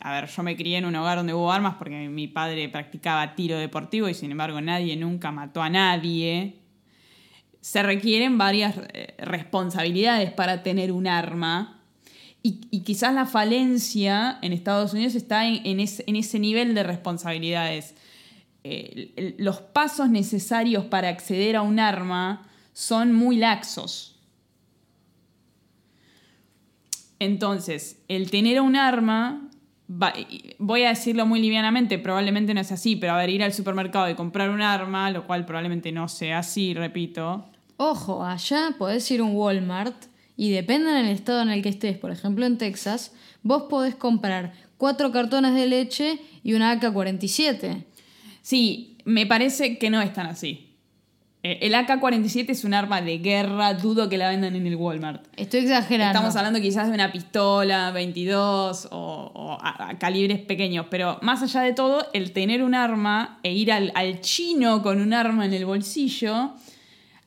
a ver, yo me crié en un hogar donde hubo armas porque mi padre practicaba tiro deportivo y sin embargo nadie nunca mató a nadie. Se requieren varias eh, responsabilidades para tener un arma. Y, quizás la falencia en Estados Unidos está en ese nivel de responsabilidades. Los pasos necesarios para acceder a un arma son muy laxos. Entonces, el tener un arma, voy a decirlo muy livianamente, probablemente no es así, pero a ver, ir al supermercado y comprar un arma, lo cual probablemente no sea así, repito. Ojo, allá podés ir a un Walmart y depende del estado en el que estés, por ejemplo en Texas, vos podés comprar cuatro cartones de leche y una AK-47. Sí, me parece que no es tan así. Eh, El AK-47 es un arma de guerra, dudo que la vendan en el Walmart. Estoy exagerando. Estamos hablando quizás de una pistola 22 o, o a, a calibres pequeños, pero más allá de todo, el tener un arma e ir al, al chino con un arma en el bolsillo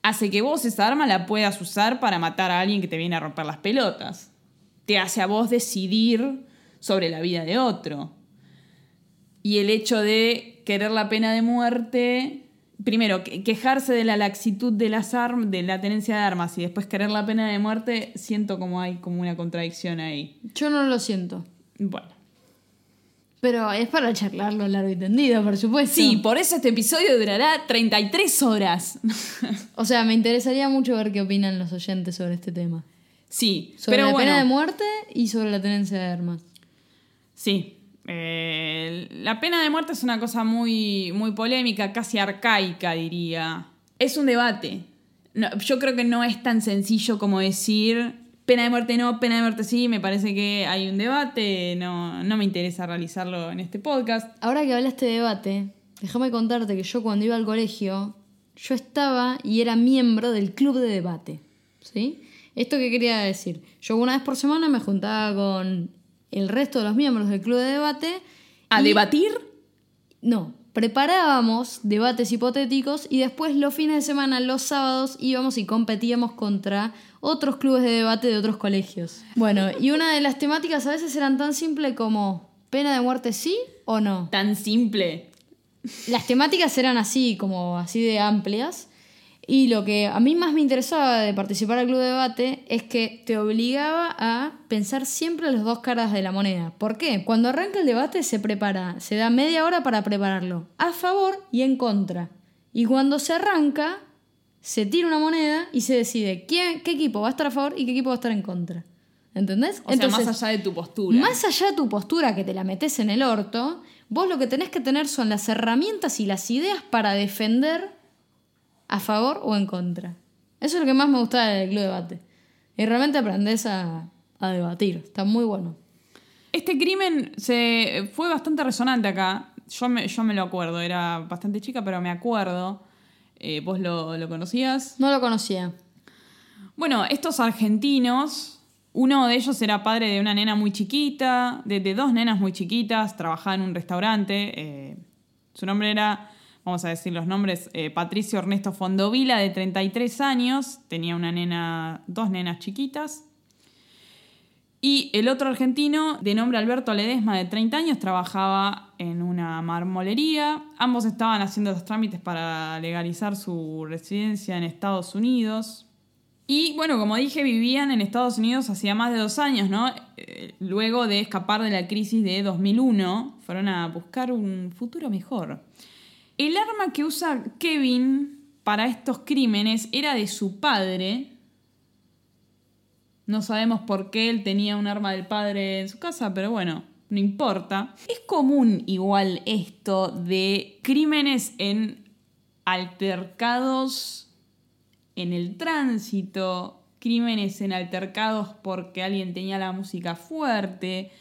hace que vos esa arma la puedas usar para matar a alguien que te viene a romper las pelotas. Te hace a vos decidir sobre la vida de otro. Y el hecho de querer la pena de muerte, primero, que- quejarse de la laxitud de las armas, de la tenencia de armas y después querer la pena de muerte, siento como hay como una contradicción ahí. Yo no lo siento. Bueno. Pero es para charlarlo largo y tendido, por supuesto. Sí, por eso este episodio durará 33 horas. O sea, me interesaría mucho ver qué opinan los oyentes sobre este tema. sí, Sobre pero la bueno. pena de muerte y sobre la tenencia de armas. Sí. Eh, la pena de muerte es una cosa muy, muy polémica, casi arcaica, diría. Es un debate. Yo creo que no es tan sencillo como decir pena de muerte no, pena de muerte sí. Me parece que hay un debate. No, no me interesa realizarlo en este podcast. Ahora que hablaste de debate, déjame contarte que yo cuando iba al colegio, yo estaba y era miembro del club de debate. ¿Sí? ¿Esto qué quería decir? Yo una vez por semana me juntaba con el resto de los miembros del club de debate. ¿A y- debatir? No, preparábamos debates hipotéticos y después los fines de semana, los sábados, íbamos y competíamos contra otros clubes de debate de otros colegios. Bueno, y una de las temáticas a veces eran tan simple como pena de muerte sí o no. Tan simple. Las temáticas eran así, como así de amplias. Y lo que a mí más me interesaba de participar al club de debate es que te obligaba a pensar siempre las dos caras de la moneda. ¿Por qué? Cuando arranca el debate se prepara, se da media hora para prepararlo, a favor y en contra. Y cuando se arranca, se tira una moneda y se decide quién, qué equipo va a estar a favor y qué equipo va a estar en contra. ¿Entendés? O sea, más allá de tu postura. Más allá de tu postura que te la metes en el orto, vos lo que tenés que tener son las herramientas y las ideas para defender a favor o en contra. Eso es lo que más me gusta del club de debate. Y realmente aprendes a, a debatir. Está muy bueno. Este crimen se, fue bastante resonante acá. Yo me, yo me lo acuerdo, era bastante chica, pero me acuerdo. Eh, ¿Vos lo, lo conocías? No lo conocía. Bueno, estos argentinos, uno de ellos era padre de una nena muy chiquita, de, de dos nenas muy chiquitas, trabajaba en un restaurante. eh, su nombre era, vamos a decir los nombres, eh, Patricio Ernesto Fondovila, de 33 años, tenía una nena, dos nenas chiquitas. Y el otro argentino, de nombre Alberto Ledesma, de 30 años, trabajaba en una marmolería. Ambos estaban haciendo los trámites para legalizar su residencia en Estados Unidos. Y bueno, como dije, vivían en Estados Unidos hacía más de dos años, ¿no? Eh, Luego de escapar de la crisis de 2001, fueron a buscar un futuro mejor. El arma que usa Kevin para estos crímenes era de su padre. No sabemos por qué él tenía un arma del padre en su casa, pero bueno, no importa. Es común igual esto de crímenes en altercados en el tránsito, crímenes en altercados porque alguien tenía la música fuerte.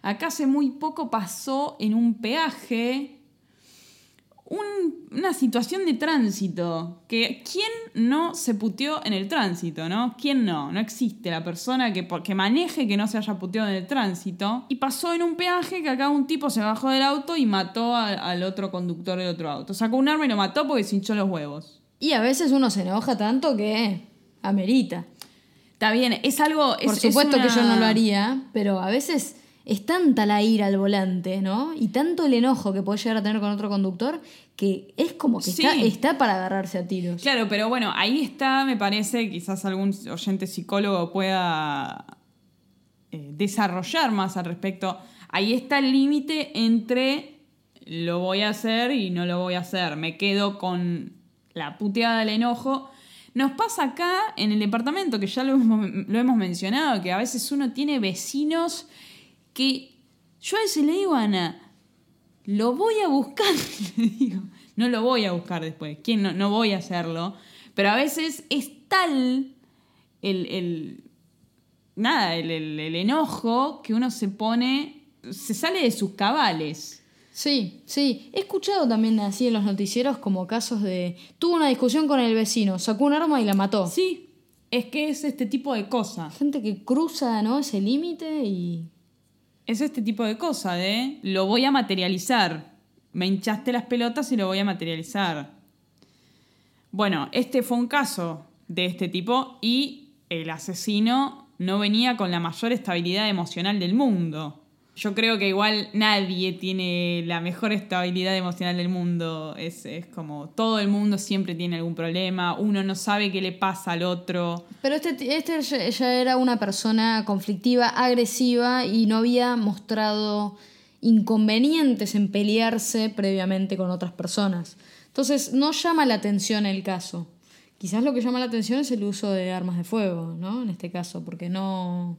Acá hace muy poco pasó en un peaje un- una situación de tránsito. Que ¿Quién no se puteó en el tránsito, no? ¿Quién no? No existe la persona que, que maneje que no se haya puteado en el tránsito. Y pasó en un peaje que acá un tipo se bajó del auto y mató a- al otro conductor del otro auto. Sacó un arma y lo mató porque se hinchó los huevos. Y a veces uno se enoja tanto que amerita. Está bien, es algo. es- Por es supuesto que yo no lo haría, pero a veces es tanta la ira al volante, ¿no? Y tanto el enojo que puede llegar a tener con otro conductor que es como que Sí. está, está para agarrarse a tiros. Claro, pero bueno, ahí está, me parece, quizás algún oyente psicólogo pueda eh, desarrollar más al respecto. Ahí está el límite entre lo voy a hacer y no lo voy a hacer. Me quedo con la puteada del enojo. Nos pasa acá en el departamento, que ya lo hemos, lo hemos mencionado, que a veces uno tiene vecinos que yo a veces le digo a Ana, lo voy a buscar, le digo. No lo voy a buscar después. ¿Quién no? No voy a hacerlo. Pero a veces es tal el. el- nada, el, el- el enojo que uno se pone. se sale de sus cabales. Sí, sí. He escuchado también así en los noticieros como casos de... Tuvo una discusión con el vecino, sacó un arma y la mató. Sí, es que es este tipo de cosa. Gente que cruza, ¿no? Ese límite y... Es este tipo de cosa de lo voy a materializar. Me hinchaste las pelotas y lo voy a materializar. Bueno, este fue un caso de este tipo y el asesino no venía con la mayor estabilidad emocional del mundo. Yo creo que igual nadie tiene la mejor estabilidad emocional del mundo. Es, es como todo el mundo siempre tiene algún problema, uno no sabe qué le pasa al otro. Pero este, este ya- era una persona conflictiva, agresiva y no había mostrado inconvenientes en pelearse previamente con otras personas. Entonces no llama la atención el caso. Quizás lo que llama la atención es el uso de armas de fuego, ¿no? En este caso, porque no...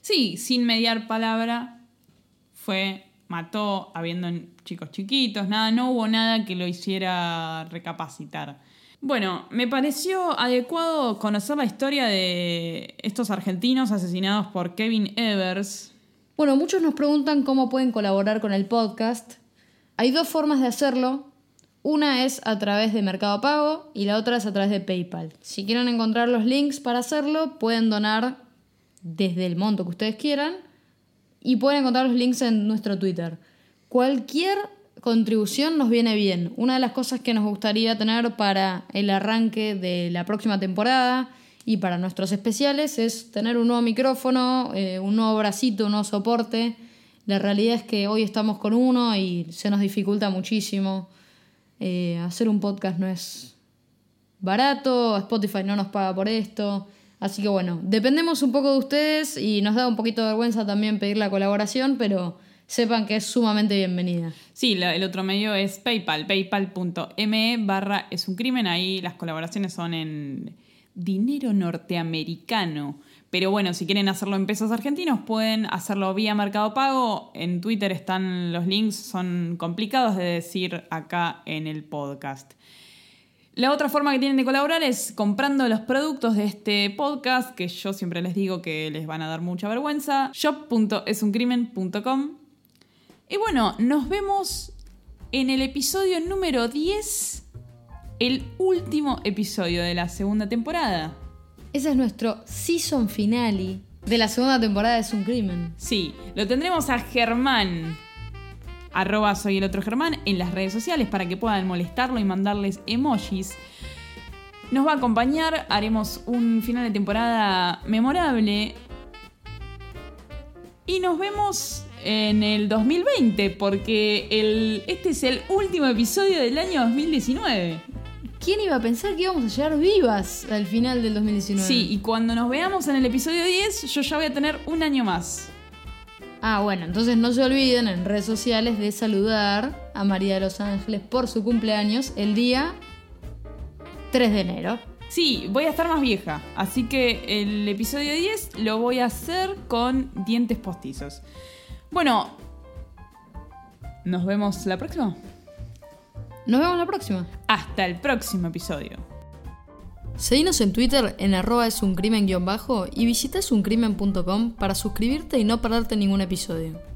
Sí, sin mediar palabra, fue, mató habiendo chicos chiquitos, nada, no hubo nada que lo hiciera recapacitar. Bueno, me pareció adecuado conocer la historia de estos argentinos asesinados por Kevin Evers. Bueno, muchos nos preguntan cómo pueden colaborar con el podcast. Hay dos formas de hacerlo. Una es a través de Mercado Pago y la otra es a través de PayPal. Si quieren encontrar los links para hacerlo, pueden donar desde el monto que ustedes quieran y pueden encontrar los links en nuestro Twitter. Cualquier contribución nos viene bien. Una de las cosas que nos gustaría tener para el arranque de la próxima temporada y para nuestros especiales es tener un nuevo micrófono, eh, un nuevo bracito, un nuevo soporte. La realidad es que hoy estamos con uno y se nos dificulta muchísimo. Eh, hacer un podcast no es barato, Spotify no nos paga por esto. Así que bueno, dependemos un poco de ustedes y nos da un poquito de vergüenza también pedir la colaboración, pero sepan que es sumamente bienvenida. Sí, el otro medio es PayPal, paypal.me barra es un crimen. Ahí las colaboraciones son en dinero norteamericano. Pero bueno, si quieren hacerlo en pesos argentinos, pueden hacerlo vía Mercado Pago. En Twitter están los links, son complicados de decir acá en el podcast. La otra forma que tienen de colaborar es comprando los productos de este podcast, que yo siempre les digo que les van a dar mucha vergüenza, shop.esuncrimen.com. Y bueno, nos vemos en el episodio número 10, el último episodio de la segunda temporada. Ese es nuestro season finale de la segunda temporada de Es un crimen. Sí, lo tendremos a Germán, arroba soy el otro Germán, en las redes sociales para que puedan molestarlo y mandarles emojis. Nos va a acompañar, haremos un final de temporada memorable. Y nos vemos en el 2020, porque el, este es el último episodio del año 2019. ¿Quién iba a pensar que íbamos a llegar vivas al final del 2019? Sí, y cuando nos veamos en el episodio 10, yo ya voy a tener un año más. Ah, bueno, entonces no se olviden en redes sociales de saludar a María de los Ángeles por su cumpleaños el día 3 de enero. Sí, voy a estar más vieja, así que el episodio 10 lo voy a hacer con dientes postizos. Bueno, nos vemos la próxima. Nos vemos la próxima. Hasta el próximo episodio. Seguinos en Twitter en arroba es un crimen bajo y visita esuncrimen.com para suscribirte y no perderte ningún episodio.